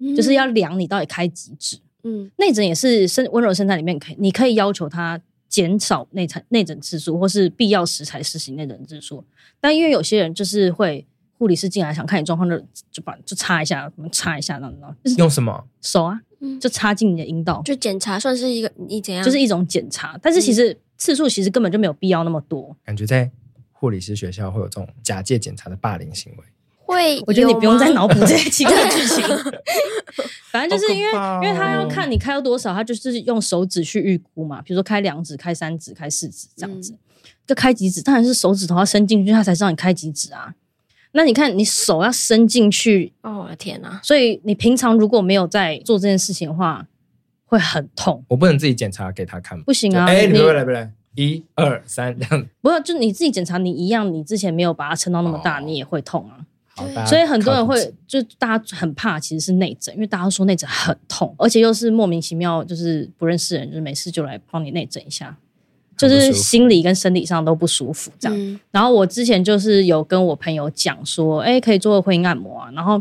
嗯、就是要量你到底开几指。嗯，内诊也是生温柔生产里面可以，你可以要求他减少内产内诊次数，或是必要时才实行内诊次数。但因为有些人就是会。护理师进来想看你状况，就就把就擦一下，擦一下，那那用什么手啊？就插进你的阴道，就检查，算是一个你怎样？就是一种检查，但是其实次数其实根本就没有必要那么多。感觉在护理师学校会有这种假借检查的霸凌行为。会，我觉得你不用再脑补这些奇怪的剧情。<laughs> 反正就是因为，因为他要看你开到多少，他就是用手指去预估嘛。比如说开两指、开三指、开四指这样子，就开几指？当然是手指头要伸进去，他才知道你开几指啊。那你看，你手要伸进去，哦，我的天哪！所以你平常如果没有在做这件事情的话，会很痛。我不能自己检查给他看吗？不行啊！哎，你不来不来，一二三，这样。不要，就你自己检查，你一样，你之前没有把它撑到那么大，你也会痛啊。好的。所以很多人会，就大家很怕，其实是内诊，因为大家都说内诊很痛，而且又是莫名其妙，就是不认识人，就是没事就来帮你内诊一下。就是心理跟生理上都不舒服，这样。嗯、然后我之前就是有跟我朋友讲说，哎，可以做会阴按摩啊。然后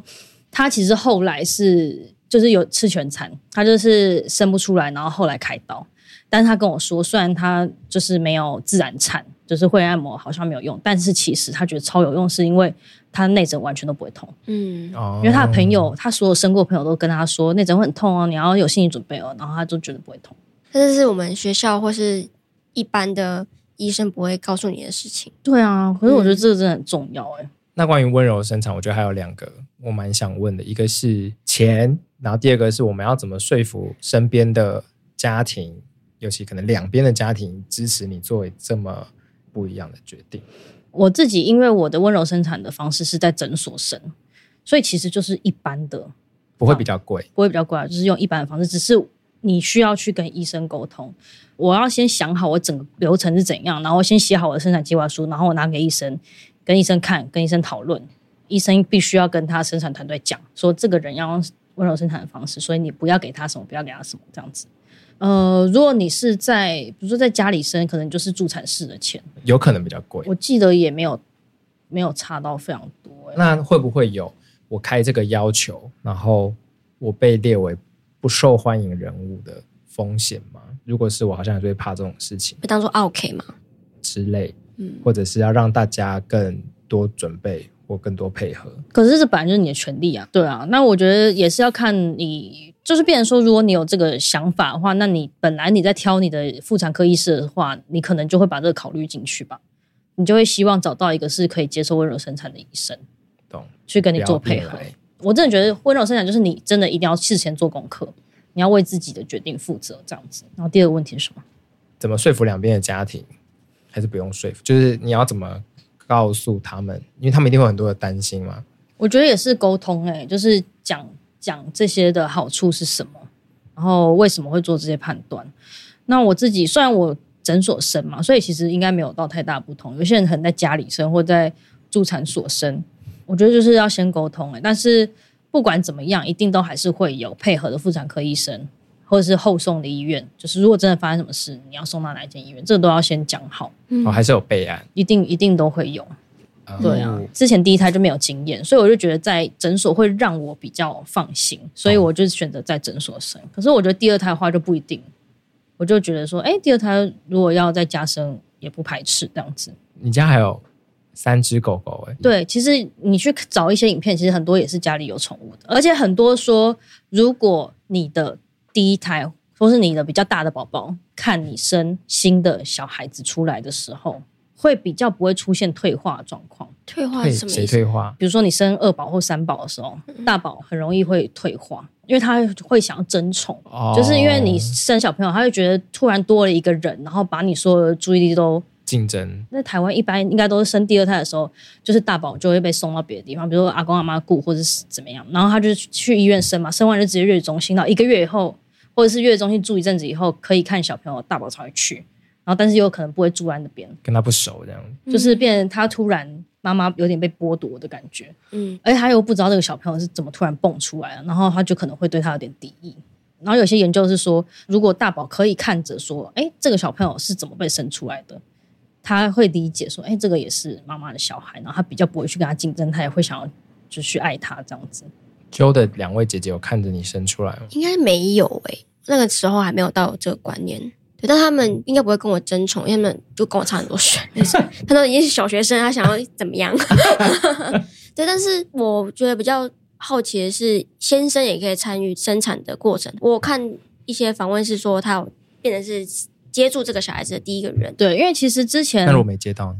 他其实后来是就是有吃全餐，他就是生不出来，然后后来开刀。但是他跟我说，虽然他就是没有自然产，就是会按摩好像没有用，但是其实他觉得超有用，是因为他内诊完全都不会痛。嗯，因为他的朋友，他所有生过朋友都跟他说，内诊会很痛哦，你要有心理准备哦。然后他就觉得不会痛。这是我们学校或是。一般的医生不会告诉你的事情。对啊，可是我觉得这个真的很重要哎、欸。那关于温柔生产，我觉得还有两个我蛮想问的，一个是钱，然后第二个是我们要怎么说服身边的家庭，尤其可能两边的家庭支持你作为这么不一样的决定。我自己因为我的温柔生产的方式是在诊所生，所以其实就是一般的，不会比较贵，不会比较贵啊，就是用一般的方式，只是你需要去跟医生沟通。我要先想好我整个流程是怎样，然后先写好我的生产计划书，然后我拿给医生，跟医生看，跟医生讨论。医生必须要跟他生产团队讲，说这个人要用温柔生产的方式，所以你不要给他什么，不要给他什么，这样子。呃，如果你是在，比如说在家里生，可能就是助产士的钱，有可能比较贵。我记得也没有没有差到非常多。那会不会有我开这个要求，然后我被列为不受欢迎人物的风险吗？如果是我，好像还是会怕这种事情，会当做 OK 吗？之类，嗯，或者是要让大家更多准备或更多配合。可是这本来就是你的权利啊，对啊。那我觉得也是要看你，就是变成说，如果你有这个想法的话，那你本来你在挑你的妇产科医师的话，你可能就会把这个考虑进去吧。你就会希望找到一个是可以接受温柔生产的医生，懂？去跟你做配合。我真的觉得温柔生产就是你真的一定要事前做功课。你要为自己的决定负责，这样子。然后第二个问题是什么？怎么说服两边的家庭？还是不用说服？就是你要怎么告诉他们？因为他们一定会有很多的担心嘛。我觉得也是沟通、欸，哎，就是讲讲这些的好处是什么，然后为什么会做这些判断。那我自己虽然我诊所生嘛，所以其实应该没有到太大不同。有些人可能在家里生或在助产所生，我觉得就是要先沟通、欸。哎，但是不管怎么样，一定都还是会有配合的妇产科医生。或者是后送的医院，就是如果真的发生什么事，你要送到哪一间医院，这个都要先讲好。哦，还是有备案，一定一定都会有。哦、对啊，之前第一胎就没有经验，所以我就觉得在诊所会让我比较放心，所以我就选择在诊所生。哦、可是我觉得第二胎的话就不一定，我就觉得说，哎，第二胎如果要在家生，也不排斥这样子。你家还有三只狗狗哎？对，其实你去找一些影片，其实很多也是家里有宠物的，而且很多说，如果你的第一胎，或是你的比较大的宝宝，看你生新的小孩子出来的时候，会比较不会出现退化状况。退化是什么意思？谁退化？比如说你生二宝或三宝的时候，大宝很容易会退化，因为他会想要争宠，哦、就是因为你生小朋友，他会觉得突然多了一个人，然后把你所有的注意力都竞争。那台湾一般应该都是生第二胎的时候，就是大宝就会被送到别的地方，比如说阿公阿妈顾或者是怎么样，然后他就去医院生嘛，生完就直接月子中心，到一个月以后。或者是月子中心住一阵子以后，可以看小朋友大宝才会去，然后但是有可能不会住在那边，跟他不熟这样，就是变他突然妈妈有点被剥夺的感觉，嗯，而且他又不知道这个小朋友是怎么突然蹦出来了，然后他就可能会对他有点敌意。然后有些研究是说，如果大宝可以看着说，哎，这个小朋友是怎么被生出来的，他会理解说，哎，这个也是妈妈的小孩，然后他比较不会去跟他竞争，他也会想要就去爱他这样子。揪的两位姐姐有看着你生出来吗？应该没有诶、欸，那个时候还没有到这个观念。对，但他们应该不会跟我争宠，因为他们就跟我差很多岁。<laughs> 他都已经是小学生，他想要怎么样？<laughs> 对，但是我觉得比较好奇的是，先生也可以参与生产的过程。我看一些访问是说，他有变成是接住这个小孩子的第一个人。对，因为其实之前，但是我没接到呢。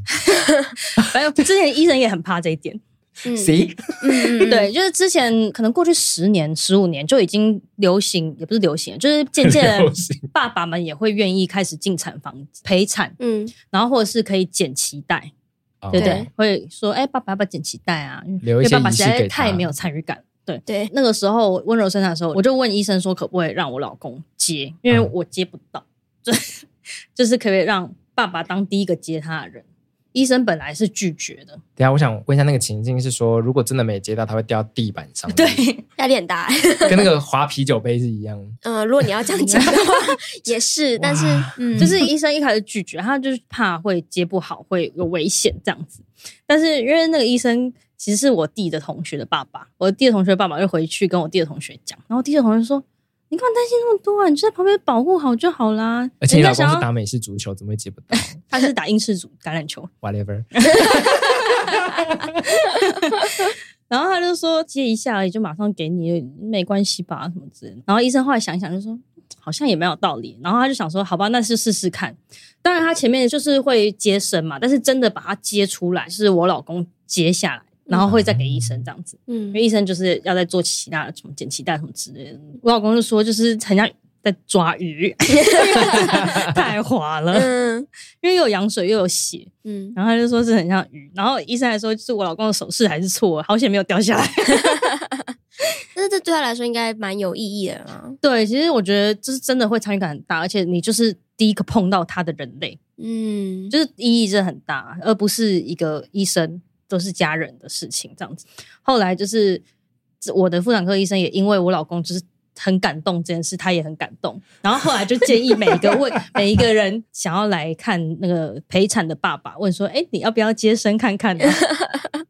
<laughs> 反正之前医生也很怕这一点。谁，嗯，<laughs> 对，就是之前可能过去十年、十五年就已经流行，也不是流行，就是渐渐 <laughs> 爸爸们也会愿意开始进产房陪产，嗯，然后或者是可以剪脐带，哦、对不对？会说，哎，爸爸要不要剪脐带啊？因为爸爸实在太没有参与感。对对，那个时候温柔生产的时候，我就问医生说，可不可以让我老公接？因为我接不到，就、嗯、<laughs> 就是可以让爸爸当第一个接他的人。医生本来是拒绝的。等下，我想问一下，那个情境是说，如果真的没接到，他会掉地板上。对，<laughs> 压力很大，跟那个滑啤酒杯是一样。嗯、<laughs> 呃，如果你要这样讲的话，也是。但是，嗯，就是医生一开始拒绝，他就是怕会接不好，会有危险这样子。但是，因为那个医生其实是我弟的同学的爸爸，我弟的同学的爸爸就回去跟我弟的同学讲，然后弟的同学说。你干嘛担心那么多啊？你就在旁边保护好就好啦。而且你老公是打美式足球，怎么会接不到？<laughs> 他是打英式足橄榄球，whatever。<laughs> <laughs> 然后他就说接一下而已，就马上给你，没关系吧？什么之类的。然后医生后来想一想，就说好像也没有道理。然后他就想说，好吧，那就试试看。当然，他前面就是会接生嘛，但是真的把他接出来，是我老公接下来。然后会再给医生这样子，嗯，因为医生就是要再做其他的什么剪脐带什么之类的。我老公就说，就是很像在抓鱼，<laughs> <laughs> 太滑了，嗯，因为又有羊水又有血，嗯，然后他就说是很像鱼。然后医生还说，就是我老公的手势还是错，好险没有掉下来。<laughs> 但是这对他来说应该蛮有意义的啊。对，其实我觉得就是真的会参与感很大，而且你就是第一个碰到他的人类，嗯，就是意义真的很大，而不是一个医生。都是家人的事情，这样子。后来就是我的妇产科医生也因为我老公就是很感动这件事，他也很感动。然后后来就建议每一个问 <laughs> 每一个人想要来看那个陪产的爸爸，问说：“哎，你要不要接生看看呢？”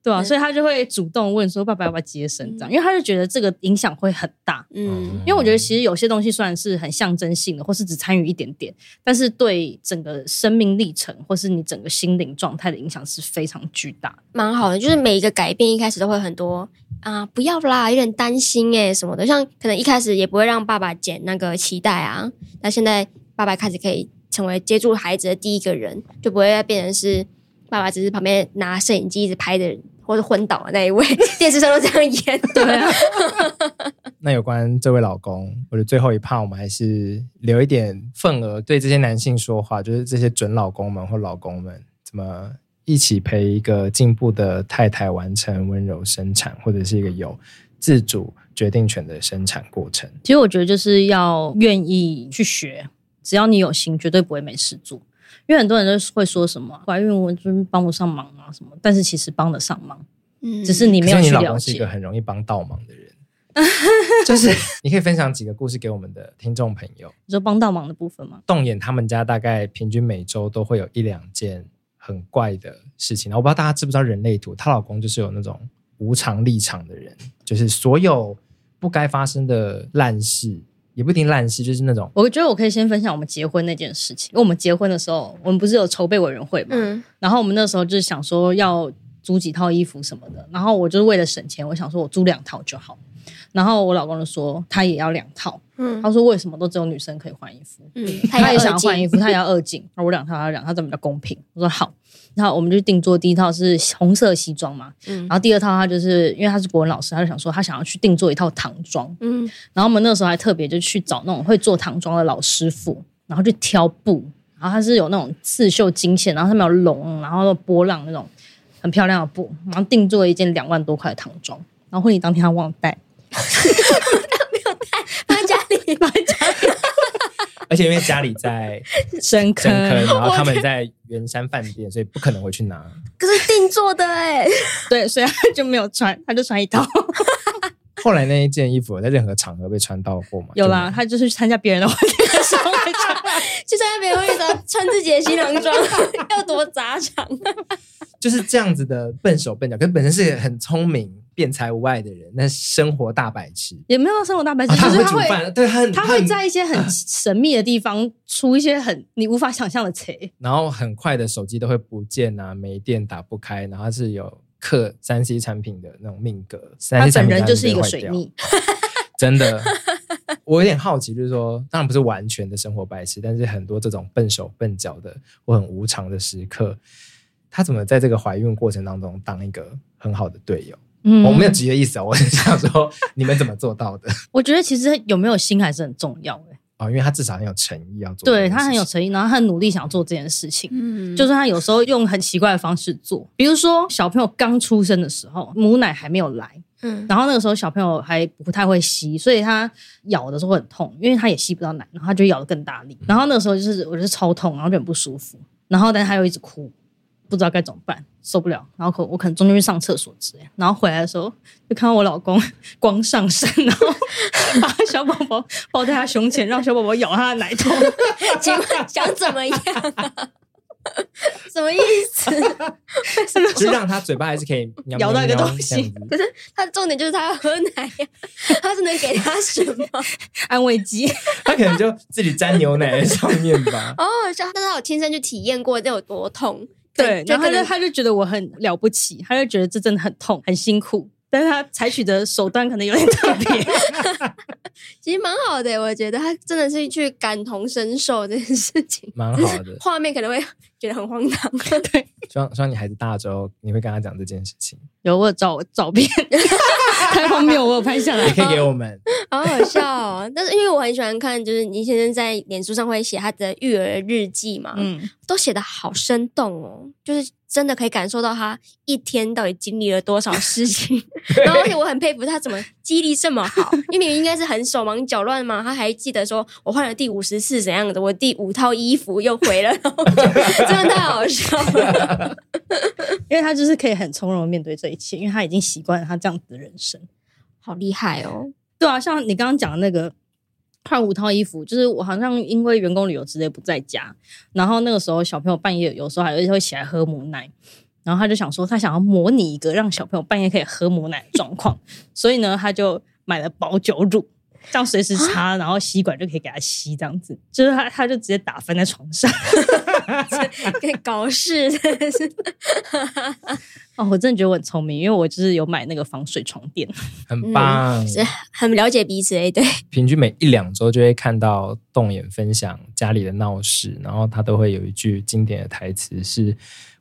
对啊，所以他就会主动问说：“爸爸要不要接生？”这样，因为他就觉得这个影响会很大。嗯，因为我觉得其实有些东西虽然是很象征性的，或是只参与一点点，但是对整个生命历程或是你整个心灵状态的影响是非常巨大。蛮好的，就是每一个改变一开始都会很多啊，不要啦，有点担心诶什么的。像可能一开始也不会让爸爸剪那个脐带啊，那现在爸爸开始可以成为接住孩子的第一个人，就不会再变成是爸爸只是旁边拿摄影机一直拍的人。或者昏倒的那一位，电视上都这样演。对啊。<laughs> 那有关这位老公，或者最后一趴，我们还是留一点份额，对这些男性说话，就是这些准老公们或老公们，怎么一起陪一个进步的太太完成温柔生产，或者是一个有自主决定权的生产过程。其实我觉得就是要愿意去学，只要你有心，绝对不会没事做。因为很多人都会说什么怀孕我就是帮不上忙啊什么，但是其实帮得上忙，嗯，只是你没有去了解。你老公是一个很容易帮倒忙的人。就是 <laughs> 你可以分享几个故事给我们的听众朋友。你说帮倒忙的部分吗？动眼他们家大概平均每周都会有一两件很怪的事情。我不知道大家知不知道人类图，她老公就是有那种无常立场的人，就是所有不该发生的烂事，也不一定烂事，就是那种。我觉得我可以先分享我们结婚那件事情。因为我们结婚的时候，我们不是有筹备委员会嘛？嗯。然后我们那时候就是想说要租几套衣服什么的，然后我就是为了省钱，我想说我租两套就好。然后我老公就说他也要两套，嗯，他说为什么都只有女生可以换衣服？嗯，他也想要换衣服，他也要二进，那我两套他要两套，怎么比较公平？我说好，然后我们就定做第一套是红色西装嘛，嗯，然后第二套他就是因为他是国文老师，他就想说他想要去定做一套唐装，嗯，然后我们那时候还特别就去找那种会做唐装的老师傅，然后去挑布，然后他是有那种刺绣金线，然后上面有龙，然后波浪那种很漂亮的布，然后定做了一件两万多块的唐装，然后婚礼当天他忘带。他 <laughs> 没有带，放在家里，<laughs> 放在家里。而且因为家里在 <laughs> 深坑，深坑，然后他们在圆山饭店，所以不可能回去拿。可是定做的哎，<laughs> 对，所以他就没有穿，他就穿一套。<laughs> 后来那一件衣服在任何场合被穿到过吗？有啦，他就是去参加别人的婚礼的时候会穿，去参加别人婚礼的时候穿自己的新郎装，要多杂长。就是这样子的笨手笨脚，可是本身是很聪明。辩才无碍的人，那生活大白痴。也没有生活大白痴，他会对，他很他会在一些很神秘的地方出一些很你无法想象的词，然后很快的手机都会不见啊，没电打不开，然后他是有刻三 C 产品的那种命格，他本人就是一个水逆，<laughs> 真的，我有点好奇，就是说，当然不是完全的生活白痴，但是很多这种笨手笨脚的或很无常的时刻，他怎么在这个怀孕过程当中当一个很好的队友？嗯，我没有急的意思啊，我是想说你们怎么做到的？<laughs> 我觉得其实有没有心还是很重要的哦，因为他至少很有诚意要做，对他很有诚意，然后他很努力想做这件事情。嗯，就是他有时候用很奇怪的方式做，比如说小朋友刚出生的时候，母奶还没有来，嗯，然后那个时候小朋友还不太会吸，所以他咬的时候会很痛，因为他也吸不到奶，然后他就咬得更大力，然后那个时候就是我就是超痛，然后就很不舒服，然后但是他又一直哭。不知道该怎么办，受不了，然后可我可能中间去上厕所之类，然后回来的时候就看到我老公 <laughs> 光上身，然后把小宝宝 <laughs> 抱在他胸前，让小宝宝咬他的奶头，请问想怎么样啊？<laughs> 什么意思？就让他嘴巴还是可以咬到一个东西，可是他的重点就是他要喝奶呀，他是能给他什么安慰剂？他可能就自己沾牛奶在上面吧。哦，但是他有亲身去体验过这有多痛。对，然后他就他就觉得我很了不起，他就觉得这真的很痛很辛苦，但是他采取的手段可能有点特别，<laughs> 其实蛮好的，我觉得他真的是去感同身受这件事情，蛮好的。画面可能会觉得很荒唐，<laughs> 对。希望希望你孩子大之后，你会跟他讲这件事情。有我照照片。<laughs> 太荒谬，我有拍下来，你可以给我们，好好笑哦。但是因为我很喜欢看，就是倪先生在脸书上会写他的育儿日记嘛，嗯，都写的好生动哦，就是真的可以感受到他一天到底经历了多少事情。<laughs> 然后而且我很佩服他怎么记忆力这么好，因为明明应该是很手忙脚乱嘛，他还记得说我换了第五十次怎样的，我第五套衣服又回了，然后 <laughs> 真的太好笑了。<laughs> 因为他就是可以很从容的面对这一切，因为他已经习惯了他这样子的人生，好厉害哦！对啊，像你刚刚讲的那个换五套衣服，就是我好像因为员工旅游直接不在家，然后那个时候小朋友半夜有时候还会起来喝母奶，然后他就想说他想要模拟一个让小朋友半夜可以喝母奶的状况，<laughs> 所以呢，他就买了保酒乳。这样随时插，然后吸管就可以给他吸，这样子就是他，他就直接打翻在床上，<laughs> 可以搞事，真的是。<laughs> 哦，我真的觉得我很聪明，因为我就是有买那个防水床垫，很棒，嗯、是很了解彼此诶。对，平均每一两周就会看到动眼分享家里的闹事，然后他都会有一句经典的台词是：“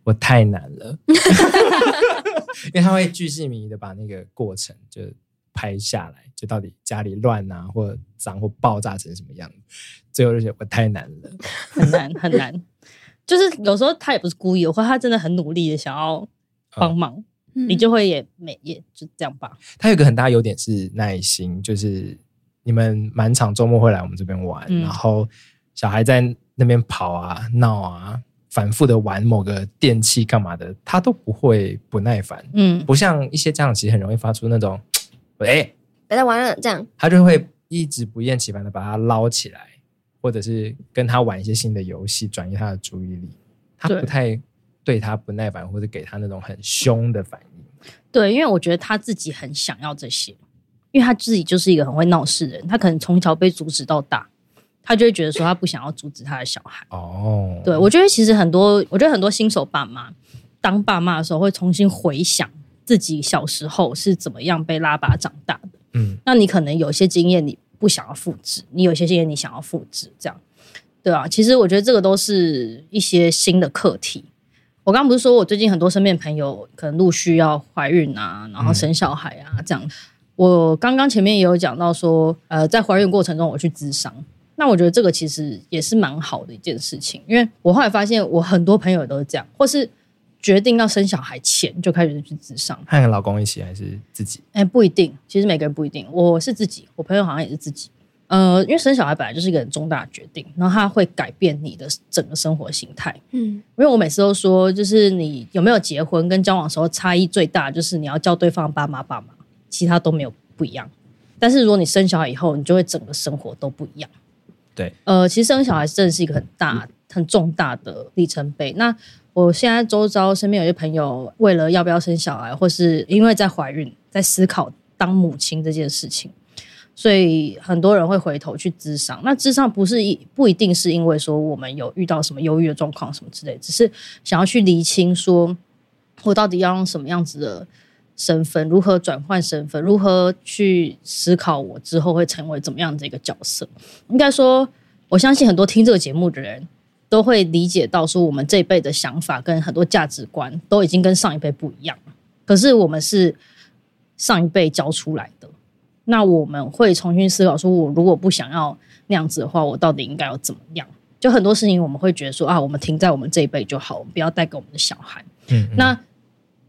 我太难了。” <laughs> 因为他会巨细靡遗的把那个过程就。拍下来，就到底家里乱啊，或者脏或爆炸成什么样子？最后就觉得我太难了，很难很难。就是有时候他也不是故意的，或他真的很努力的想要帮忙，嗯你就会也没也就这样吧。他有一个很大优点是耐心，就是你们满场周末会来我们这边玩，嗯然后小孩在那边跑啊闹啊，反复的玩某个电器干嘛的，他都不会不耐烦。嗯，不像一些家长其实很容易发出那种，哎，别再玩了，这样他就会一直不厌其烦的把他捞起来，或者是跟他玩一些新的游戏，转移他的注意力。他不太对他不耐烦，或者给他那种很凶的反应。对，因为我觉得他自己很想要这些，因为他自己就是一个很会闹事的人，他可能从小被阻止到大，他就会觉得说他不想要阻止他的小孩。哦，对，我觉得其实很多，我觉得很多新手爸妈当爸妈的时候会重新回想自己小时候是怎么样被拉拔长大的。嗯，那你可能有些经验你不想要复制，你有些经验你想要复制，这样对啊。其实我觉得这个都是一些新的课题。我刚刚不是说我最近很多身边朋友可能陆续要怀孕啊，然后生小孩啊，这样。我刚刚前面也有讲到说，呃，在怀孕过程中我去咨商，那我觉得这个其实也是蛮好的一件事情，因为我后来发现我很多朋友都是这样，或是决定要生小孩前就开始去自商。和老公一起还是自己？哎，不一定，其实每个人不一定。我是自己，我朋友好像也是自己。呃，因为生小孩本来就是一个很重大的决定，然后它会改变你的整个生活形态。嗯，因为我每次都说，就是你有没有结婚跟交往的时候差异最大，就是你要叫对方爸妈爸妈，其他都没有不一样。但是如果你生小孩以后，你就会整个生活都不一样。对，呃，其实生小孩真的是一个很大、很重大的里程碑。那我现在周遭身边有些朋友，为了要不要生小孩，或是因为在怀孕，在思考当母亲这件事情，所以很多人会回头去咨商。那咨商不是一不一定是因为说我们有遇到什么忧郁的状况什么之类，只是想要去厘清说，我到底要用什么样子的身份，如何转换身份，如何去思考我之后会成为怎么样的一个角色。应该说，我相信很多听这个节目的人都会理解到，说我们这一辈的想法跟很多价值观都已经跟上一辈不一样了。可是我们是上一辈教出来的，那我们会重新思考，说我如果不想要那样子的话，我到底应该要怎么样？就很多事情我们会觉得说啊，我们停在我们这一辈就好，我们不要带给我们的小孩。嗯，嗯那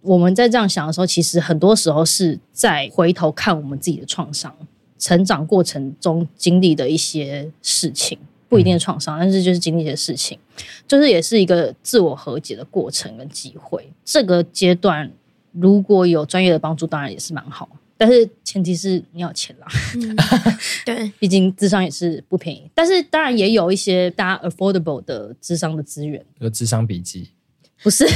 我们在这样想的时候，其实很多时候是在回头看我们自己的创伤、成长过程中经历的一些事情，不一定是创伤，但是就是经历一些事情，就是也是一个自我和解的过程跟机会。这个阶段如果有专业的帮助，当然也是蛮好，但是前提是你要钱啦。嗯 <laughs> 对，毕竟智商也是不便宜，但是当然也有一些大家 affordable 的智商的资源，有智商笔记，不是。<laughs> <laughs>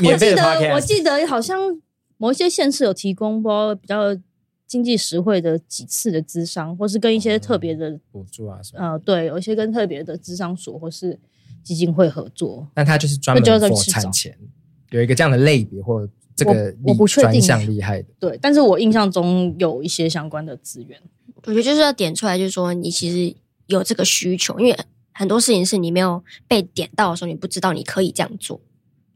免费的我记得我记得好像某一些县市有提供，包比较经济实惠的几次的咨商，或是跟一些特别的、补助啊什么。呃，对，有一些跟特别的咨商所或是基金会合作。但他就是专门那就是去找产前，有一个这样的类别或这个我我不确定专项厉害的。对，但是我印象中有一些相关的资源。我觉得就是要点出来，就是说你其实有这个需求，因为很多事情是你没有被点到的时候，你不知道你可以这样做。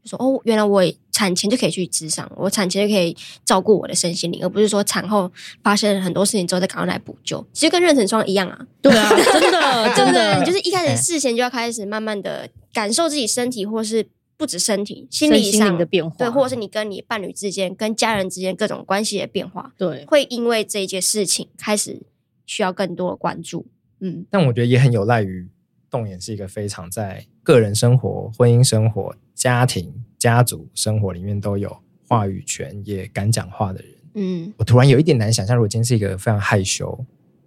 就说哦，原来我产前就可以去咨商，我产前就可以照顾我的身心灵，而不是说产后发生很多事情之后再赶快来补救。其实跟妊娠霜一样啊，对啊，真的？<laughs> 真的，就是一开始事前就要开始慢慢的感受自己身体，或是不止身体，心理上灵的变化，对，或者是你跟你伴侣之间、跟家人之间各种关系的变化，对，会因为这一件事情开始需要更多的关注。嗯，但我觉得也很有赖于动眼是一个非常在个人生活、婚姻生活、家庭、家族生活里面都有话语权，也敢讲话的人。嗯，我突然有一点难想象，如果今天是一个非常害羞，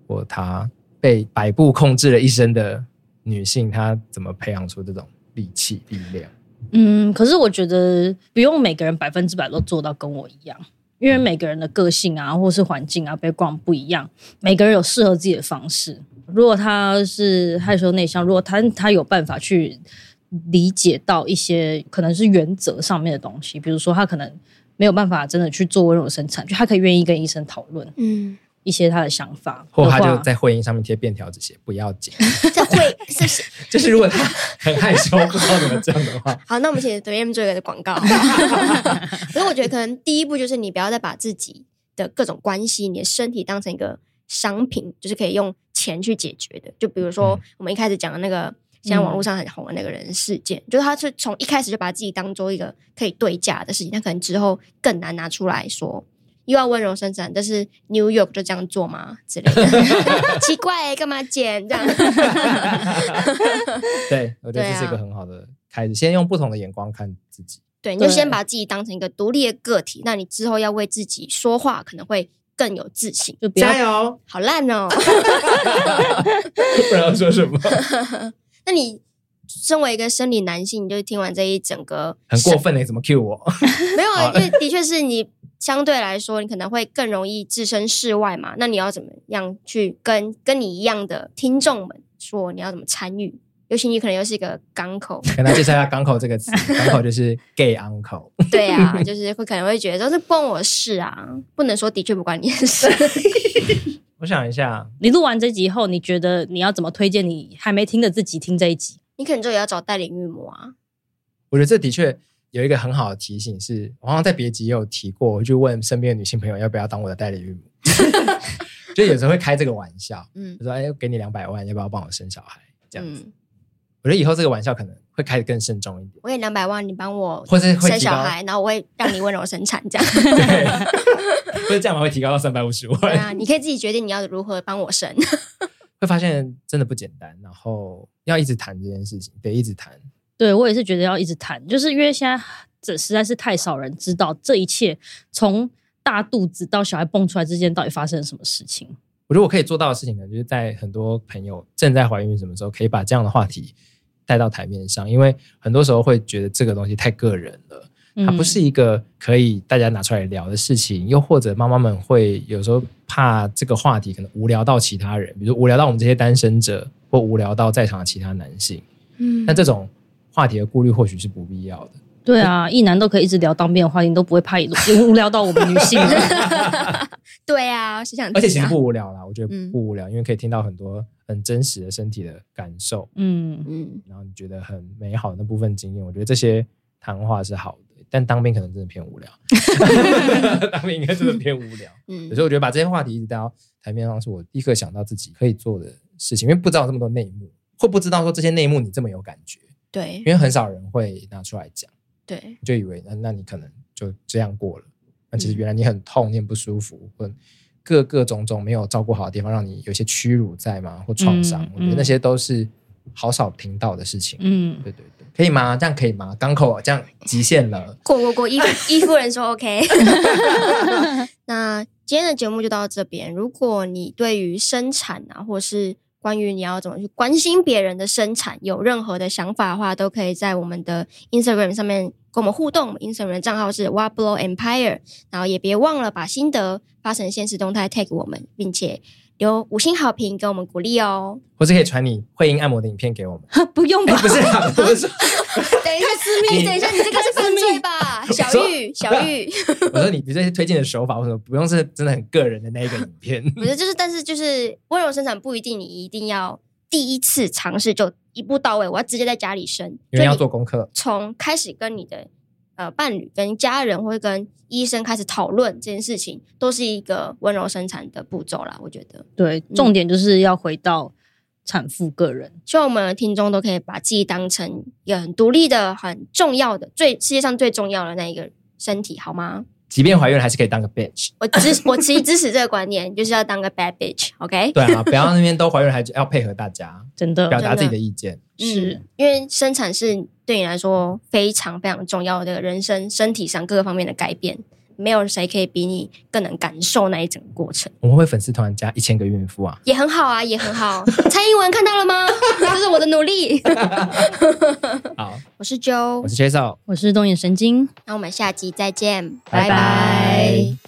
或她被摆布控制了一生的女性，她怎么培养出这种力气、力量？嗯，可是我觉得不用每个人百分之百都做到跟我一样，因为每个人的个性啊，或是环境啊，background 不一样，每个人有适合自己的方式。如果他是害羞内向，如果他他有办法去理解到一些可能是原则上面的东西，比如说他可能没有办法真的去做温柔生产，就他可以愿意跟医生讨论嗯，一些他的想法，或他就在会议上面贴便条这些不要紧。这会是是 <laughs> 就是如果他很害羞，不知道怎么这样的话，<laughs> 好。那我们请对 M 做一个广告好 <laughs> 不好。可是我觉得可能第一步就是你不要再把自己的各种关系、你的身体当成一个商品，就是可以用钱去解决的。就比如说我们一开始讲的那个现在网络上很红的那个人事件，就是他是从一开始就把自己当做一个可以对价的事情，他可能之后更难拿出来说。又要温柔生产，但是 New York 就这样做吗？之类的，<laughs> 奇怪、欸，干嘛剪这样？<laughs> 对，我觉得这是一个很好的开始，先用不同的眼光看自己。对，你就先把自己当成一个独立的个体，那你之后要为自己说话，可能会更有自信。就加油！好烂哦、喔，<laughs> 不知道说什么。<laughs> 那你身为一个生理男性，你就听完这一整个很过分欸，怎么 cue 我？<laughs> 没有，因为的确是你。相对来说，你可能会更容易置身事外嘛。那你要怎么样去跟跟你一样的听众们说？你要怎么参与？尤其你可能又是一个港口，跟他介绍一下“港口”这个词。港口就是 gay uncle。对啊，就是会可能会觉得说这关我事啊，不能说的确不关你的事。<laughs> 我想一下，你录完这集以后，你觉得你要怎么推荐你还没听的自己听这一集？你可能就也要找代理孕母啊。我觉得这的确。有一个很好的提醒是，我好像在别集也有提过，我就问身边的女性朋友要不要当我的代理孕母，<laughs> 就有时候会开这个玩笑，嗯，就说哎，给你两百万，要不要帮我生小孩？这样子，嗯、我觉得以后这个玩笑可能会开得更慎重一点。我给你两百万，你帮我或者生小孩，然后我会让你温柔生产，这样，对，<laughs> 或者这样会提高到三百五十万。对啊，你可以自己决定你要如何帮我生。<laughs> 会发现真的不简单，然后要一直谈这件事情，得一直谈。对，我也是觉得要一直谈，就是因为现在这实在是太少人知道这一切，从大肚子到小孩蹦出来之间到底发生了什么事情。我觉得我可以做到的事情呢，就是在很多朋友正在怀孕什么时候，可以把这样的话题带到台面上，因为很多时候会觉得这个东西太个人了，它不是一个可以大家拿出来聊的事情，嗯、又或者妈妈们会有时候怕这个话题可能无聊到其他人，比如无聊到我们这些单身者，或无聊到在场的其他男性。嗯，那这种。话题的顾虑或许是不必要的。对啊，一男都可以一直聊当面的话题，你都不会怕无聊到我们女性。<laughs> 对啊，是想，而且其实不无聊啦，我觉得不无聊，嗯、因为可以听到很多很真实的身体的感受。嗯。嗯，然后你觉得很美好的那部分经验，我觉得这些谈话是好的。但当兵可能真的偏无聊，<laughs> 当兵应该真的偏无聊。嗯，所以我觉得把这些话题一直带到台面上，是我立刻想到自己可以做的事情，因为不知道这么多内幕，会不知道说这些内幕你这么有感觉。对，因为很少人会拿出来讲，对，就以为那那你可能就这样过了，那其实原来你很痛，你很不舒服，或各各种种没有照顾好的地方，让你有些屈辱在嘛？或创伤，嗯、我觉得那些都是好少听到的事情。嗯，对对对，可以吗？这样可以吗？港口这样极限了，<laughs> 过过过，依依夫人说 OK。<laughs> <laughs> 那今天的节目就到这边。如果你对于生产啊，或是关于你要怎么去关心别人的生产，有任何的想法的话，都可以在我们的 Instagram 上面跟我们互动。Instagram 账号是 WABLOWEMPIRE，然后也别忘了把心得发成现实动态 tag 我们，并且。有五星好评给我们鼓励哦，或是可以传你会阴按摩的影片给我们。<laughs> 不用吧？欸、<laughs> 不是、啊，<laughs> 不是。等一下私密，等一下，你这个是犯罪吧？小玉，小玉。我说你，你这些推荐的手法，为什么不用是真的很个人的那一个影片？不是，就是，但是就是温柔生产不一定你一定要第一次尝试就一步到位，我要直接在家里生，因为要做功课，从开始跟你的。呃，伴侣跟家人会跟医生开始讨论这件事情，都是一个温柔生产的步骤啦。我觉得，对，重点就是要回到产妇个人。希望我们的听众都可以把自己当成一个很独立的、很重要的、最世界上最重要的那一个身体，好吗？即便怀孕了，还是可以当个 bitch。我支 <laughs> 我其实支持这个观念，就是要当个 bad bitch。OK？对啊，不要那边都怀孕，还要配合大家，真的表达自己的意见。是、嗯、因为生产是对你来说非常非常重要的人生身体上各个方面的改变。没有谁可以比你更能感受那一整个过程。我们会粉丝团加一千个孕妇啊，也很好啊，也很好。<laughs> 蔡英文看到了吗？<laughs> 这是我的努力。<laughs> 好，我是 Joe，我是 Chasel，我是动眼神经。那我们下集再见，拜拜。